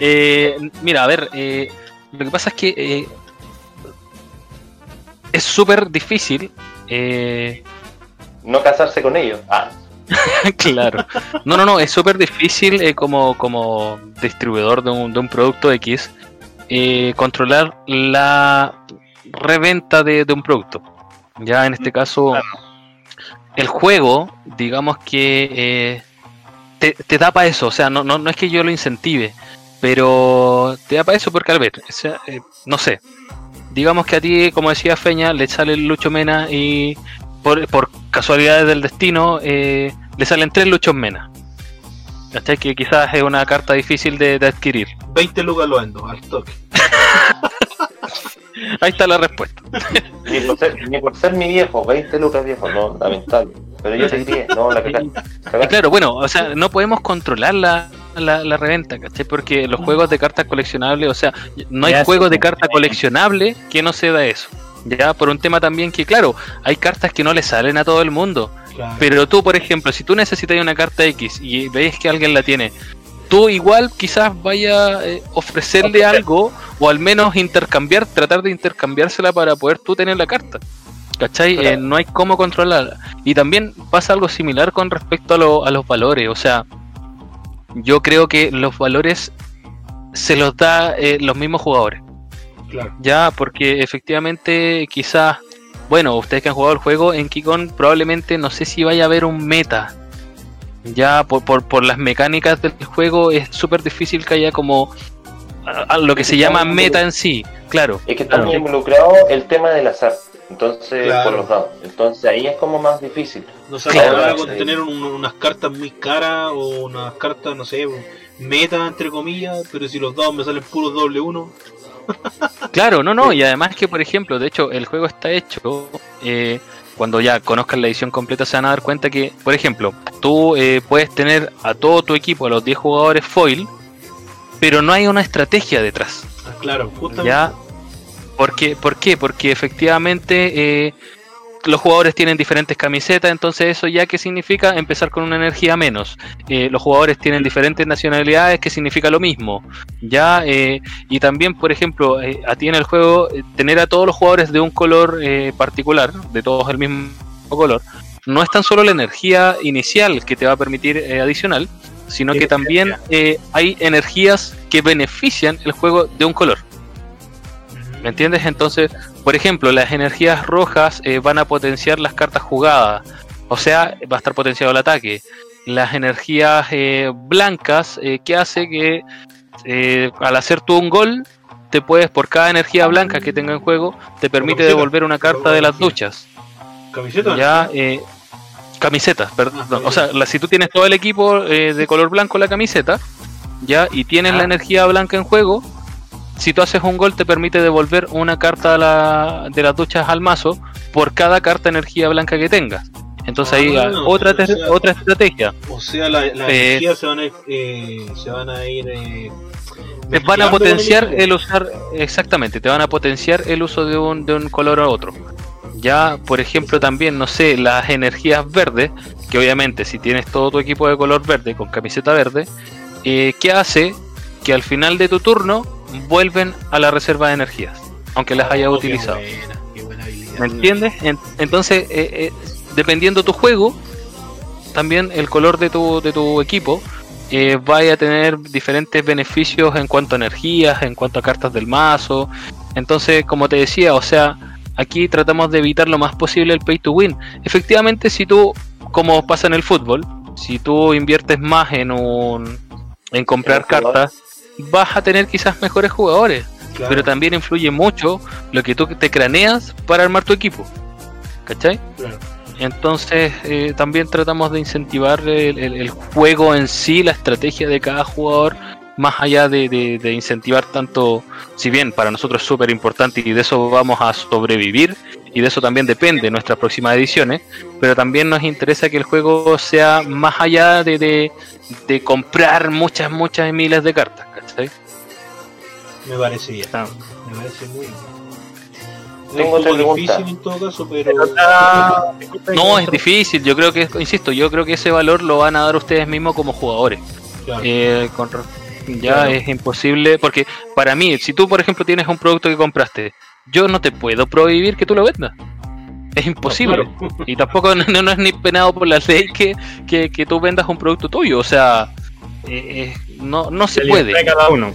Eh, mira, a ver, eh, lo que pasa es que eh, es súper difícil. eh, no casarse con ellos. Ah, claro. No, no, no, es súper difícil eh, como, como distribuidor de un, de un producto X controlar la reventa de, de un producto. Ya en este caso, el juego, digamos que eh, te, te da para eso. O sea, no, no, no es que yo lo incentive, pero te da para eso porque al ver, o sea, eh, no sé. Digamos que a ti, como decía Feña, le sale el Lucho Mena y por, por casualidades del destino eh, le salen tres Luchos Mena. ¿Cachai? Que quizás es una carta difícil de, de adquirir. 20 lucas lo al toque. Ahí está la respuesta. Ni por, ser, ni por ser mi viejo, 20 lucas viejo, no, lamentable. Pero yo te diría, no, la Y cagaste. claro, bueno, o sea, no podemos controlar la, la, la reventa, ¿cachai? Porque los juegos de cartas coleccionables, o sea, no hay juegos de carta coleccionable que no se da eso. Ya, por un tema también que, claro, hay cartas que no le salen a todo el mundo. Claro. Pero tú, por ejemplo, si tú necesitas una carta X y ves que alguien la tiene, tú igual quizás vaya a eh, ofrecerle algo o al menos intercambiar, tratar de intercambiársela para poder tú tener la carta. ¿Cachai? Claro. Eh, no hay cómo controlarla. Y también pasa algo similar con respecto a, lo- a los valores. O sea, yo creo que los valores se los da eh, los mismos jugadores. claro. Ya, porque efectivamente quizás, bueno, ustedes que han jugado el juego, en Kikon probablemente no sé si vaya a haber un meta. Ya, por, por, por las mecánicas del juego es súper difícil que haya como a- a lo que Es se que llama meta en sí, claro. Es que está claro. muy involucrado el tema del azar. Entonces, Claro. por los dados. Entonces ahí es como más difícil. No se Claro, con tener un- unas cartas muy caras o unas cartas, no sé, meta entre comillas, pero si los dados me salen puros doble uno, Claro, no, no, y además que, por ejemplo, de hecho, el juego está hecho, eh, cuando ya conozcan la edición completa se van a dar cuenta que, por ejemplo, tú eh, puedes tener a todo tu equipo, a los 10 jugadores foil, pero no hay una estrategia detrás. claro, justamente. ¿Ya? Porque, ¿Por qué? Porque efectivamente eh, los jugadores tienen diferentes camisetas, entonces eso ya que significa empezar con una energía menos. Eh, los jugadores tienen diferentes nacionalidades, que significa lo mismo. Ya eh, y también, por ejemplo, eh, a ti en el juego eh, tener a todos los jugadores de un color eh, particular, de todos el mismo color, no es tan solo la energía inicial que te va a permitir adicional, sino que también eh, hay energías que benefician el juego de un color. ¿Me entiendes? Entonces, por ejemplo, las energías rojas eh, van a potenciar las cartas jugadas. O sea, va a estar potenciado el ataque. Las energías eh, blancas, eh, que hace que al hacer tú un gol, te puedes, por cada energía blanca que tenga en juego, te permite camiseta. devolver una carta de las duchas. ¿Camiseta? Ya, eh, camisetas, perdón. Ah, o sea, la- si tú tienes todo el equipo eh, de color blanco la camiseta, ya, y tienes la Ah. energía blanca en juego, si tú haces un gol te permite devolver una carta a la- de las duchas al mazo por cada carta energía blanca que tengas. Entonces ahí Ah, ah, otra, o sea- otra estrategia. O sea, la- las Eh, energías se van a ir, eh, se van a ir eh, Te van a potenciar el el usar, exactamente, te van a potenciar el uso de un, de un color a otro. Ya, por ejemplo, también, no sé, las energías verdes, que obviamente si tienes todo tu equipo de color verde con camiseta verde, eh, ¿qué hace? Que al final de tu turno vuelven a la reserva de energías, aunque las haya Oh, qué utilizado. buena, qué buena habilidad. ¿Me entiendes? En- entonces, eh, eh, dependiendo tu juego, también el color de tu, de tu equipo eh, vaya a tener diferentes beneficios en cuanto a energías, en cuanto a cartas del mazo. Entonces, como te decía, o sea, aquí tratamos de evitar lo más posible el pay to win. Efectivamente, si tú, como pasa en el fútbol, si tú inviertes más en un en comprar cartas, vas a tener quizás mejores jugadores Claro, pero también influye mucho lo que tú te craneas para armar tu equipo. ¿Cachai? claro. Entonces eh, también tratamos de incentivar el, el- el juego en sí, la estrategia de cada jugador, más allá de, de- de incentivar tanto, si bien para nosotros es súper importante y de eso vamos a sobrevivir, y de eso también depende nuestras próximas ediciones, pero también nos interesa que el juego sea más allá de, de, de comprar muchas, muchas miles de cartas. ¿Cachai? Me parece bien. Ah. Me parece muy bien. Tengo es otra pregunta. difícil en todo caso, pero. No, es difícil. Yo creo que, insisto, yo creo que ese valor lo van a dar ustedes mismos como jugadores. Claro. Eh, con ya Claro. es imposible, porque para mí, si tú, por ejemplo, tienes un producto que compraste, yo no te puedo prohibir que tú lo vendas. es imposible. Claro. Y tampoco no, no es ni penado por la ley que, que, que tú vendas un producto tuyo. O sea, eh, eh, no, no se puede. cada uno.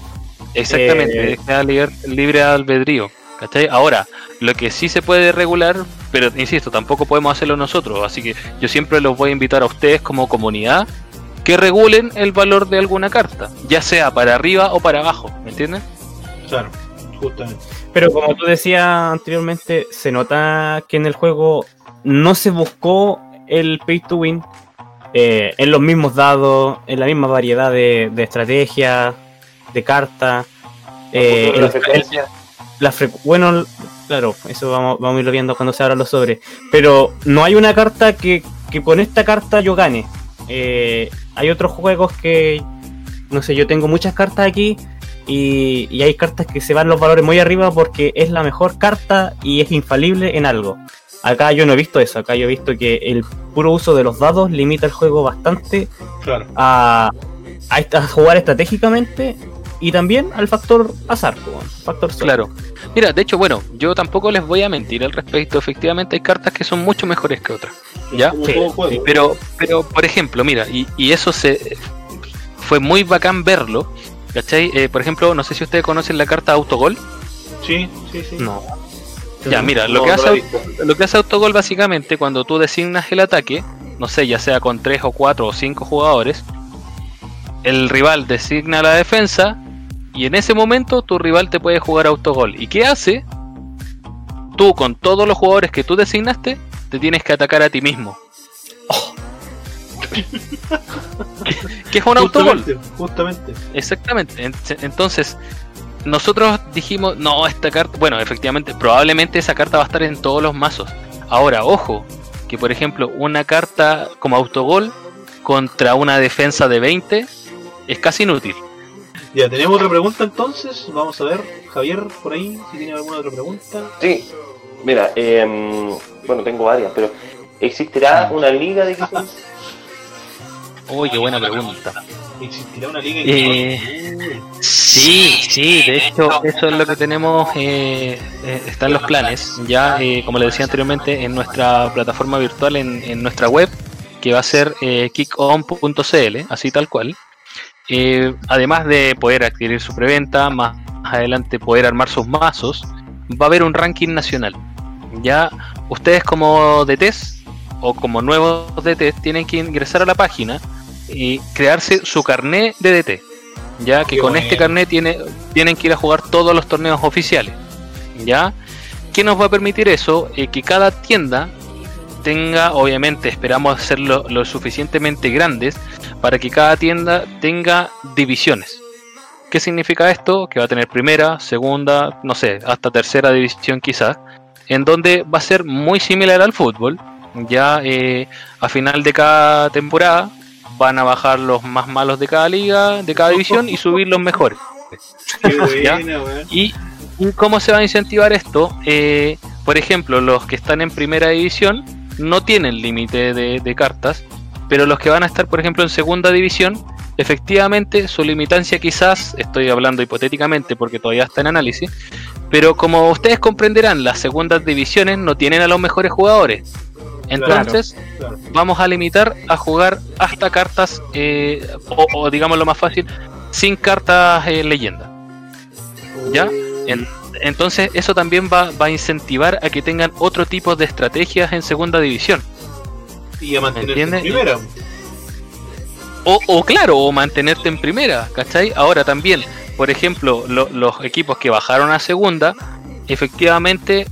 Exactamente, Eh, queda liber- libre albedrío. ¿cachai? Ahora, lo que sí se puede regular, pero insisto, tampoco podemos hacerlo nosotros. Así que yo siempre los voy a invitar a ustedes como comunidad que regulen el valor de alguna carta, ya sea para arriba o para abajo, ¿me entienden? Claro, justamente. Pero como tú decías anteriormente, se nota que en el juego no se buscó el pay to win eh, en los mismos dados, en la misma variedad de, de estrategias, de cartas. eh, la el- frecuencia. la frecu- bueno, claro, eso vamos, vamos a irlo viendo cuando se abran los sobres. Pero no hay una carta que, que con esta carta yo gane. Eh, hay otros juegos que, no sé, yo tengo muchas cartas aquí y, y hay cartas que se van los valores muy arriba porque es la mejor carta y es infalible en algo. Acá yo no he visto eso, acá yo he visto que el puro uso de los dados limita el juego bastante Claro. a, a, jugar estratégicamente y también al factor azar, factor suerte. Claro. Mira, de hecho, bueno, yo tampoco les voy a mentir al respecto. Efectivamente, hay cartas que son mucho mejores que otras. ¿Ya? Sí. Pero, pero por ejemplo, mira, y, y eso se fue muy bacán verlo. ¿Cachai? Eh, por ejemplo, no sé si ustedes conocen la carta Autogol. Sí, sí, sí. No. Ya, mira, lo No, que hace lo que hace Autogol básicamente cuando tú designas el ataque, no sé, ya sea con 3 o 4 o 5 jugadores, el rival designa la defensa y en ese momento tu rival te puede jugar Autogol. ¿Y qué hace? Tú con todos los jugadores que tú designaste, te tienes que atacar a ti mismo. ¿Qué, qué es un autogol? Justamente. Exactamente. En- Entonces, nosotros dijimos, no, esta carta, bueno, efectivamente, probablemente esa carta va a estar en todos los mazos. Ahora, ojo, que por ejemplo, una carta como autogol contra una defensa de 20 es casi inútil. Ya, tenemos otra pregunta entonces. Vamos a ver, Javier, por ahí, si tiene alguna otra pregunta. Sí, mira, em, bueno, tengo varias, pero ¿existirá una liga de equipos? Uy, qué buena pregunta. ¿Existirá una liga Eh, Sí, sí, de hecho, eso es lo que tenemos, eh, eh, está en los planes, ya, eh, como les decía anteriormente, en nuestra plataforma virtual, en, en nuestra web, que va a ser eh, kickom.cl, así tal cual. Eh, además de poder adquirir su preventa, más adelante poder armar sus mazos, va a haber un ranking nacional. Ya, ustedes como DTs o como nuevos DTs tienen que ingresar a la página y crearse su carné de DT ya que Qué con este carnet tiene, tienen que ir a jugar todos los torneos oficiales. ¿Ya? ¿Qué nos va a permitir eso? Eh, que cada tienda tenga, obviamente, esperamos hacerlo lo suficientemente grandes para que cada tienda tenga divisiones. ¿Qué significa esto? Que va a tener primera, segunda, no sé, hasta tercera división quizás, en donde va a ser muy similar al fútbol. Ya eh, a final de cada temporada van a bajar los más malos de cada liga, de cada división y subir los mejores. qué buena, weón. ¿Y y cómo se va a incentivar esto? Eh, por ejemplo, los que están en primera división no tienen límite de, de cartas, pero los que van a estar, por ejemplo, en segunda división, efectivamente su limitancia quizás, estoy hablando hipotéticamente porque todavía está en análisis, pero como ustedes comprenderán, las segundas divisiones no tienen a los mejores jugadores. Entonces, Claro. vamos a limitar a jugar hasta cartas, eh, o, o digamos lo más fácil, sin cartas eh, leyenda. ¿Ya? En- entonces eso también va, va a incentivar a que tengan otro tipo de estrategias en segunda división. Y a mantenerse en primera. O, o claro, o mantenerte en primera, ¿cachai? Ahora también, por ejemplo, lo- los equipos que bajaron a segunda, efectivamente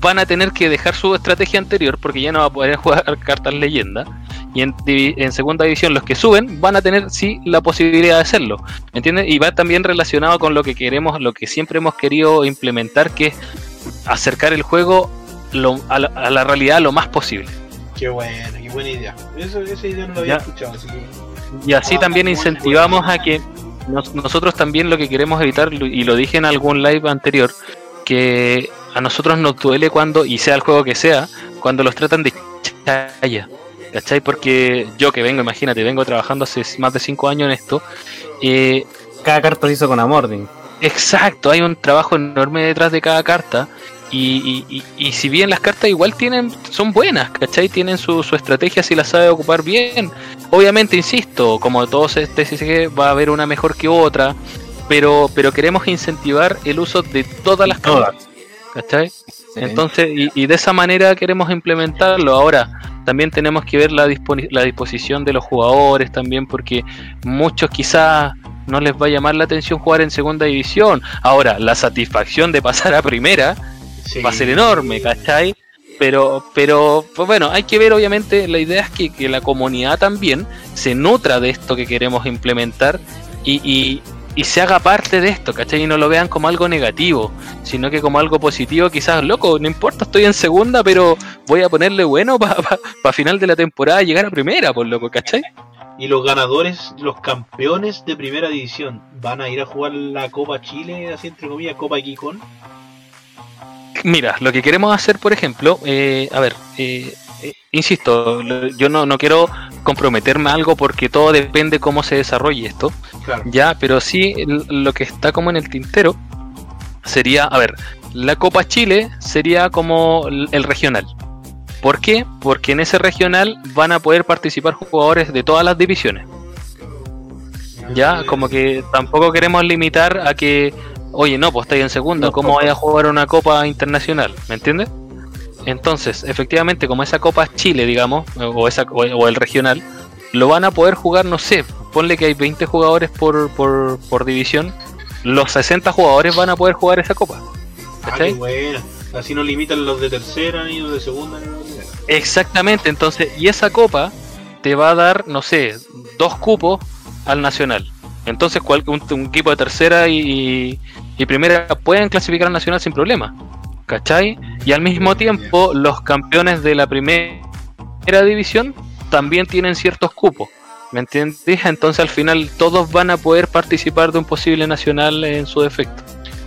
van a tener que dejar su estrategia anterior porque ya no va a poder jugar cartas leyenda. Y en, segunda división los que suben van a tener sí la posibilidad de hacerlo. ¿Me entiendes? Y va también relacionado con lo que queremos, lo que siempre hemos querido implementar, que es acercar el juego lo- a, la, a la realidad lo más posible. Qué buena, qué buena idea. Eso, esa idea no la había Ya. escuchado, así que. Y así Ah, también incentivamos bueno. a que nos- nosotros también lo que queremos evitar, y lo dije en algún live anterior, que a nosotros nos duele cuando, y sea el juego que sea, cuando los tratan de chaya. ¿Cachai? Porque yo que vengo, imagínate, vengo trabajando hace más de 5 años en esto. eh, Cada carta se hizo con amor, Din. exacto, hay un trabajo enorme detrás de cada carta. Y, y- y- y si bien las cartas igual tienen, son buenas, ¿cachai? Tienen su, su estrategia si las sabe ocupar bien. Obviamente, insisto, como todos este TCG va a haber una mejor que otra, pero, pero queremos incentivar el uso de todas las cartas, ¿cachai? Entonces, y, y de esa manera queremos implementarlo. Ahora, también tenemos que ver la, disposición de los jugadores también, porque muchos quizás no les va a llamar la atención jugar en segunda división. Ahora, la satisfacción de pasar a primera Sí. va a ser enorme, ¿cachai? Pero, pero, pues bueno, hay que ver, obviamente, la idea es que, que la comunidad también se nutra de esto que queremos implementar y, y- y se haga parte de esto, ¿cachai? Y no lo vean como algo negativo, sino que como algo positivo, quizás, loco, no importa, estoy en segunda, pero voy a ponerle bueno para final de la temporada llegar a primera, por loco, ¿cachai? Y los ganadores, los campeones de primera división, van a ir a jugar la Copa Chile, así entre comillas, Copa Kikon. Mira, lo que queremos hacer, por ejemplo, eh, a ver, eh, eh, insisto, yo no, no quiero comprometerme a algo porque todo depende cómo se desarrolle esto, Claro. ya, pero sí lo que está como en el tintero sería, a ver, la Copa Chile sería como el regional. ¿Por qué? Porque en ese regional van a poder participar jugadores de todas las divisiones. Ya, como que tampoco queremos limitar a que, oye, no, pues estáis en segunda, ¿cómo vaya a jugar una copa internacional? ¿Me entiendes? Entonces, efectivamente, como esa copa es Chile, digamos, o, esa, o, o el regional, lo van a poder jugar, no sé, ponle que hay 20 jugadores por, por, por división, los 60 jugadores van a poder jugar esa copa. Ah, qué ¿Cachai? buena. Así no limitan los de tercera, ni los de segunda, ni los de primera. Exactamente, entonces, y esa copa te va a dar, no sé, dos cupos al nacional. Entonces, cual, un, un equipo de tercera y- y primera pueden clasificar al nacional sin problema. ¿Cachai? Y al mismo tiempo, los campeones de la primera división también tienen ciertos cupos. ¿Me entiendes? Entonces, al final, todos van a poder participar de un posible nacional en su defecto.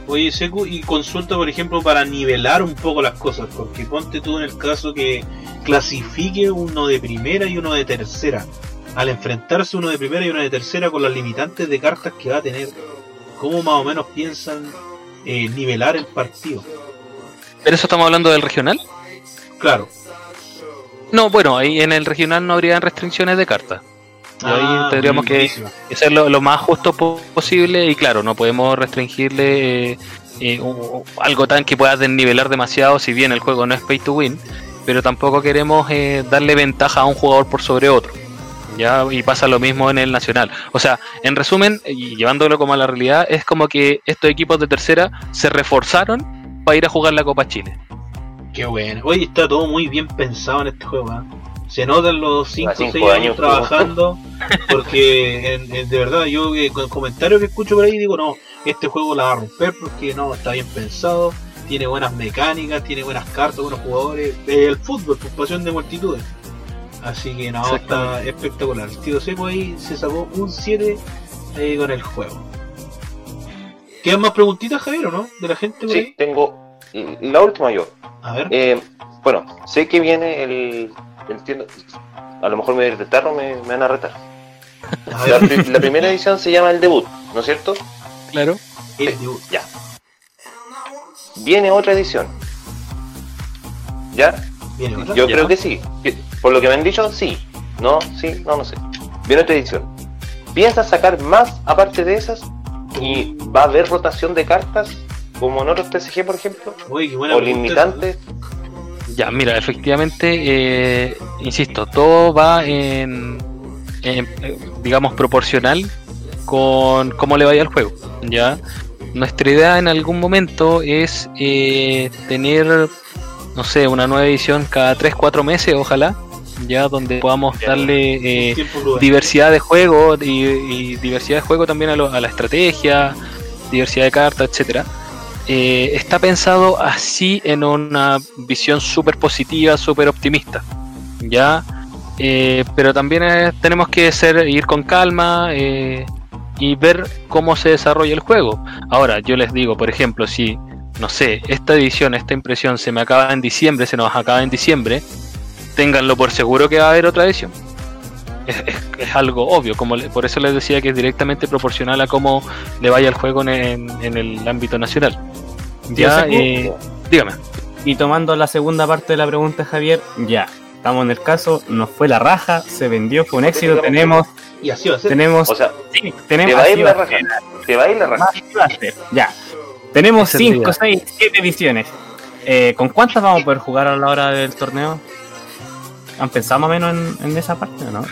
Oye, Seku, y consulta, por ejemplo, para nivelar un poco las cosas, porque ponte tú en el caso que clasifique uno de primera y uno de tercera. Al enfrentarse uno de primera y uno de tercera con las limitantes de cartas que va a tener, ¿cómo más o menos piensan eh, nivelar el partido? ¿Pero eso estamos hablando del regional? Claro. No, bueno, ahí en el regional no habría restricciones de cartas. Ahí Ah, tendríamos que ser lo, lo más justo po- posible y claro, no podemos restringirle eh, eh, algo tan que pueda desnivelar demasiado, si bien el juego no es pay to win, pero tampoco queremos eh, darle ventaja a un jugador por sobre otro. Ya, y pasa lo mismo en el nacional. O sea, en resumen, y llevándolo como a la realidad, es como que estos equipos de tercera se reforzaron para ir a jugar la Copa Chile. Qué bueno. Oye, está todo muy bien pensado en este juego. ¿ah? Se notan los 5 o cinco 6 años trabajando. Porque en- en- de verdad, yo eh, con comentarios que escucho por ahí digo, no, este juego la va a romper porque no, está bien pensado. Tiene buenas mecánicas, tiene buenas cartas, buenos jugadores. Eh, el fútbol, pues pasión de multitudes. Así que no, está espectacular. El tío Seco ahí se sacó un 7 eh, con el juego. ¿Quedan más preguntitas, Javier, o no? De la gente por Sí, ahí. tengo la última yo. A ver. Eh, bueno, sé que viene el. Entiendo. A lo mejor me tarro, me, me van a retar. A La, pri- la primera edición se llama el debut, ¿no es cierto? Claro. el debut. Ya. Viene otra edición. ¿Ya? Viene otra. Yo Ya. creo que sí. Por lo que me han dicho, sí. No, sí, no, no sé. Viene otra edición. ¿Piensas sacar más aparte de esas? ¿Y va a haber rotación de cartas? Como en otros TCG, por ejemplo. Oye, qué buena ¿O limitantes? Ya, mira, efectivamente, eh, insisto, todo va en, en, eh, digamos, proporcional con cómo le vaya al juego. Ya, nuestra idea en algún momento es eh, tener, no sé, una nueva edición cada 3-4 meses, ojalá, ya donde podamos darle eh, diversidad de juego y, y diversidad de juego también a, lo- a la estrategia, diversidad de cartas, etcétera. Eh, está pensado así en una visión súper positiva, súper optimista, ya, Eh, pero también tenemos que ser ir con calma y ver cómo se desarrolla el juego. Ahora, yo les digo, por ejemplo, si no sé, esta edición, esta impresión se me acaba en diciembre, se nos acaba en diciembre, ténganlo por seguro que va a haber otra edición es, es- es algo obvio, como le- por eso les decía que es directamente proporcional a cómo le vaya el juego en, en- en el ámbito nacional. Ya, eh, dígame. y tomando la segunda parte de la pregunta, Javier, ya, estamos en el caso, nos fue la raja, se vendió, fue un éxito, tenemos, Y así va a ser. tenemos, O sea, sí, tenemos, te va a ir la raja. Te va a ir la raja. así va a ser, ya. Tenemos Esa es la 5, idea. 6, 7 ediciones. Eh, ¿Con cuántas vamos a poder jugar a la hora del torneo? ¿Han pensado más o menos en, en esa parte o no?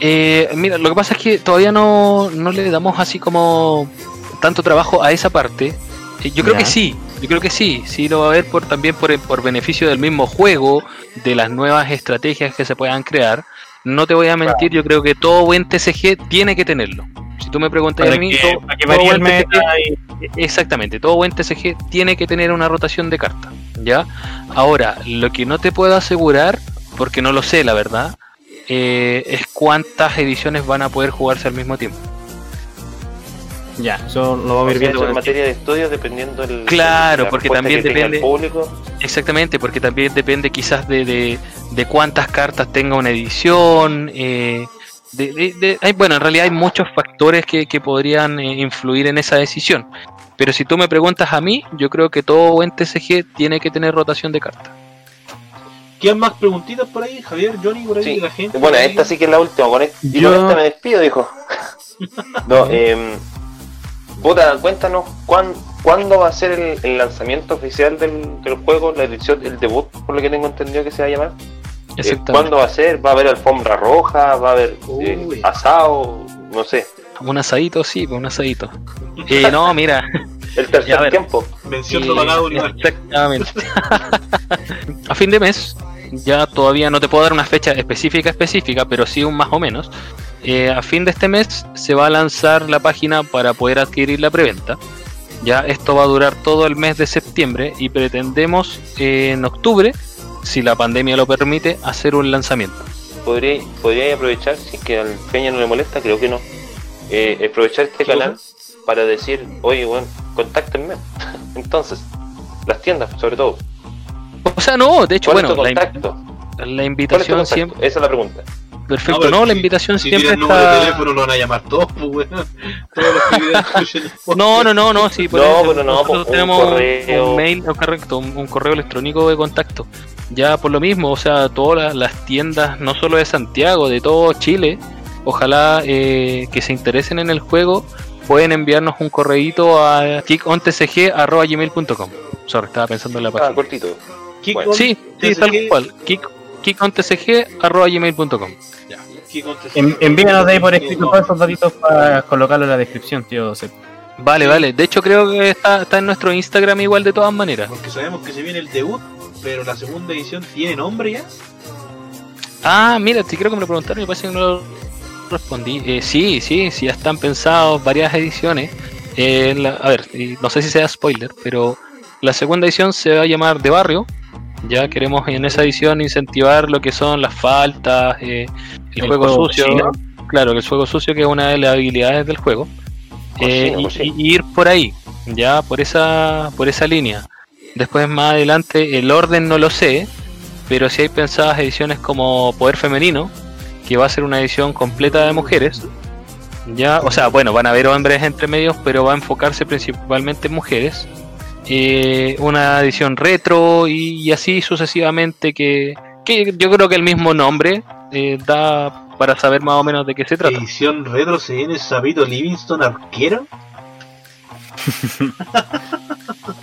Eh, mira, lo que pasa es que todavía no, no le damos así como tanto trabajo a esa parte. Eh, yo creo que sí, yo creo que sí, sí lo va a haber por también por, por beneficio del mismo juego, de las nuevas estrategias que se puedan crear. No te voy a mentir, yo creo que todo buen TCG tiene que tenerlo. Si tú me preguntas a mí, que, todo- que todo buen TCG y- Exactamente, todo buen TCG tiene que tener una rotación de cartas, ¿ya? Ahora, lo que no te puedo asegurar, porque no lo sé, la verdad, eh, es cuántas ediciones van a poder jugarse al mismo tiempo. Ya, eso lo vamos a ir viendo. en materia de estudios dependiendo del Claro, de porque también depende- público. Exactamente, porque también depende quizás de, de, de cuántas cartas tenga una edición. eh, de, de- de- hay- bueno, en realidad hay muchos factores que, que podrían eh, influir en esa decisión. Pero si tú me preguntas a mí, yo creo que todo buen TCG tiene que tener rotación de cartas. ¿Quedan más preguntitas por ahí, Javier, Johnny, por ahí, Sí. de la gente? Bueno, esta sí que es la última. Con esta, y Yo- con esta me despido, dijo. No, eh, puta, cuéntanos cuán- cuándo va a ser el, el lanzamiento oficial del, del juego, la edición, el debut, por lo que tengo entendido que se va a llamar. Eh, Exactamente. ¿Cuándo va a ser? ¿Va a haber alfombra roja? ¿Va a haber eh, asado? No sé. Un asadito, sí, pues, un asadito. Eh, no, mira. El tercer Ya, a ver. tiempo. Mención eh, pagada. Exactamente. a fin de mes, ya todavía no te puedo dar una fecha específica, específica, pero sí un más o menos. Eh, a fin de este mes se va a lanzar la página para poder adquirir la preventa. Ya esto va a durar todo el mes de septiembre y pretendemos eh, en octubre, si la pandemia lo permite, hacer un lanzamiento. podría, podría aprovechar, si es que al Peña no le molesta, creo que no, eh, aprovechar este ¿Qué canal para decir, oye, bueno, contáctenme. Entonces, las tiendas, sobre todo. O sea, no, de hecho, ¿Cuál bueno, es tu la, invitación siempre. Esa es la pregunta. Perfecto, no, la invitación si siempre tiene el número de está. teléfono lo van a llamar todos, pues. Todos los que. No, no, no, no, sí, por No, eso pero no, nosotros pues, un tenemos un- correo. un mail, correcto, un, un correo electrónico de contacto. Ya por lo mismo, o sea, todas las, las tiendas, no solo de Santiago, de todo Chile, ojalá eh, que se interesen en el juego, pueden enviarnos un correíto a kickontcg.gmail.com. Sorry, estaba pensando en la Ah, página. cortito. Kick Bueno. Sí, sí, tal cual. TCG. En- envíanos de ahí por escrito todos esos datitos para colocarlo en la descripción, tío. Vale, vale. De hecho, creo que está, está en nuestro Instagram igual de todas maneras. Porque sabemos que se viene el debut, pero la segunda edición tiene nombre ya. Ah, mira, sí creo que me lo preguntaron y me parece que no lo respondí. Eh, sí, sí, sí, ya están pensados varias ediciones. Eh, la- a ver, no sé si sea spoiler, pero la segunda edición se va a llamar De Barrio. Ya queremos en esa edición incentivar lo que son las faltas, eh, el, El juego, juego sucio. Claro, el juego sucio que es una de las habilidades del juego. Eh, y, ir por ahí, ya por esa, por esa línea. Después más adelante el orden no lo sé, pero si hay pensadas ediciones como Poder Femenino, que va a ser una edición completa de mujeres. Ya, o sea, bueno, van a haber hombres entre medios, pero va a enfocarse principalmente en mujeres. Eh, una edición retro y, y así sucesivamente que, que yo creo que el mismo nombre eh, da para saber más o menos de qué se trata. Edición retro se viene Sabito Livingston arquero.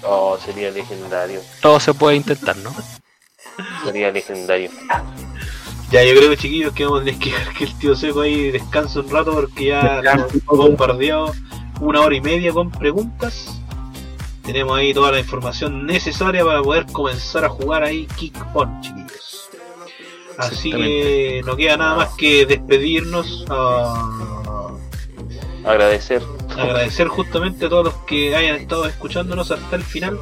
Oh, sería legendario. Todo se puede intentar, ¿no? Sería legendario. Ya, yo creo chiquillos que vamos a tener que dejar que el tío seco ahí descanse un rato porque ya poco. bombardeado una hora y media con preguntas. Tenemos ahí toda la información necesaria para poder comenzar a jugar ahí Kick On, chiquillos. Así que no queda nada más que despedirnos. Agradecer. agradecer justamente a todos los que hayan estado escuchándonos hasta el final.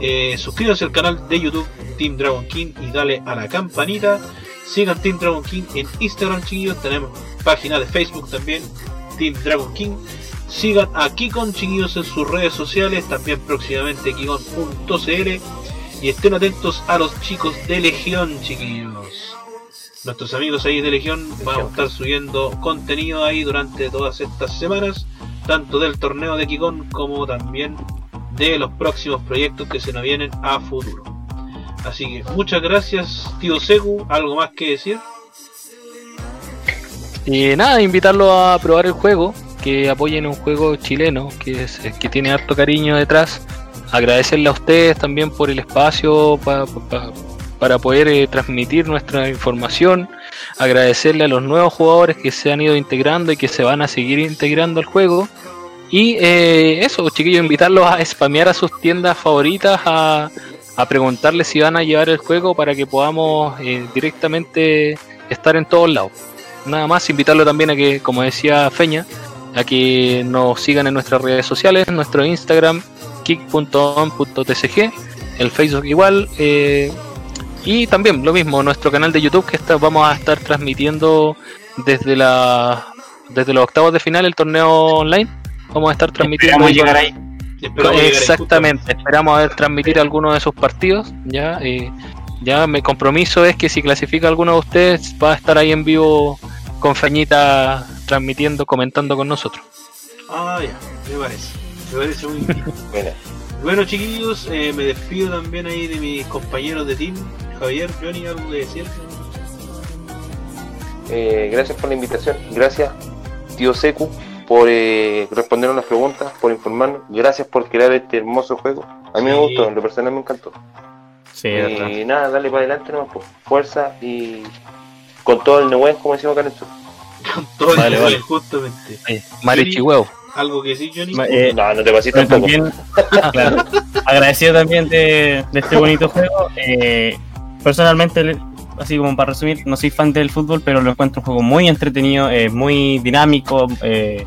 Eh, suscríbanse al canal de YouTube Team Dragon King y dale a la campanita. Sigan Team Dragon King en Instagram, chiquillos. Tenemos página de Facebook también, Team Dragon King. Sigan a Kikon, chiquillos, en sus redes sociales. También próximamente Kikon.cl. Y estén atentos a los chicos de Legión, chiquillos. Nuestros amigos ahí de Legión van a estar subiendo contenido ahí durante todas estas semanas, tanto del torneo de Kikon como también de los próximos proyectos que se nos vienen a futuro. Así que muchas gracias, tío Seku. ¿Algo más que decir? Y nada, invitarlos a probar el juego, que apoyen un juego chileno, que, es, que tiene harto cariño detrás. Agradecerle a ustedes también por el espacio pa- pa- para poder eh, transmitir nuestra información. Agradecerle a los nuevos jugadores que se han ido integrando y que se van a seguir integrando al juego. Y eh, eso, chiquillos, invitarlos a spamear a sus tiendas favoritas, a, a preguntarles si van a llevar el juego para que podamos eh, directamente estar en todos lados. Nada más, invitarlo también a que, como decía Feña, a que nos sigan en nuestras redes sociales, en nuestro Instagram, kick.on.tcg, el Facebook igual, eh, y también lo mismo, nuestro canal de YouTube que está, vamos a estar transmitiendo desde la desde los octavos de final el torneo online. Vamos a estar transmitiendo Esperamos llegar ahí. Esperamos llegar ahí Exactamente, esperamos a ver transmitir algunos de sus partidos. Ya, eh, ya mi compromiso es que si clasifica alguno de ustedes va a estar ahí en vivo con Feñita transmitiendo, comentando con nosotros. Ah, ya, me parece. Me parece muy bien. Bueno, Bueno, chiquillos, eh, me despido también ahí de mis compañeros de team. Javier, Johnny, algo que decir. eh, gracias por la invitación. Gracias, tío Seku, por eh, respondernos las preguntas, por informarnos. Gracias por crear este hermoso juego. A mí me gustó, en lo personal me encantó. Sí, y nada, dale para adelante nomás, pues, fuerza y con todo el Nehuen, como decimos acá en el sur. Con todo Vale, el vale. justamente. Marichi huevo. ¿Algo que decir, Johnny? Eh, No, no te pases Pero tampoco. también, claro, agradecido también de, de este bonito juego. Eh, personalmente, así como para resumir, no soy fan del fútbol, pero lo encuentro un juego muy entretenido, eh, muy dinámico, eh,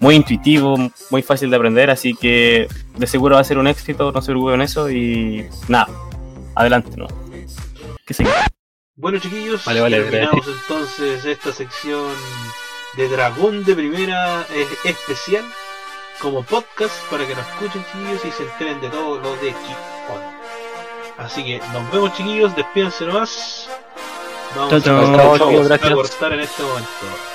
muy intuitivo, muy fácil de aprender, así que de seguro va a ser un éxito, no se preocupen en eso y nada, adelante, ¿no? Que siga. Bueno, chiquillos, Vale, vale, terminamos entonces esta sección de Dragón de Primera eh, especial como podcast para que nos escuchen, chiquillos, y se enteren de todo lo de Kick On. Así que nos vemos, chiquillos, despídense nomás. Vamos chao. a, Chao, chao, a cortar en este momento.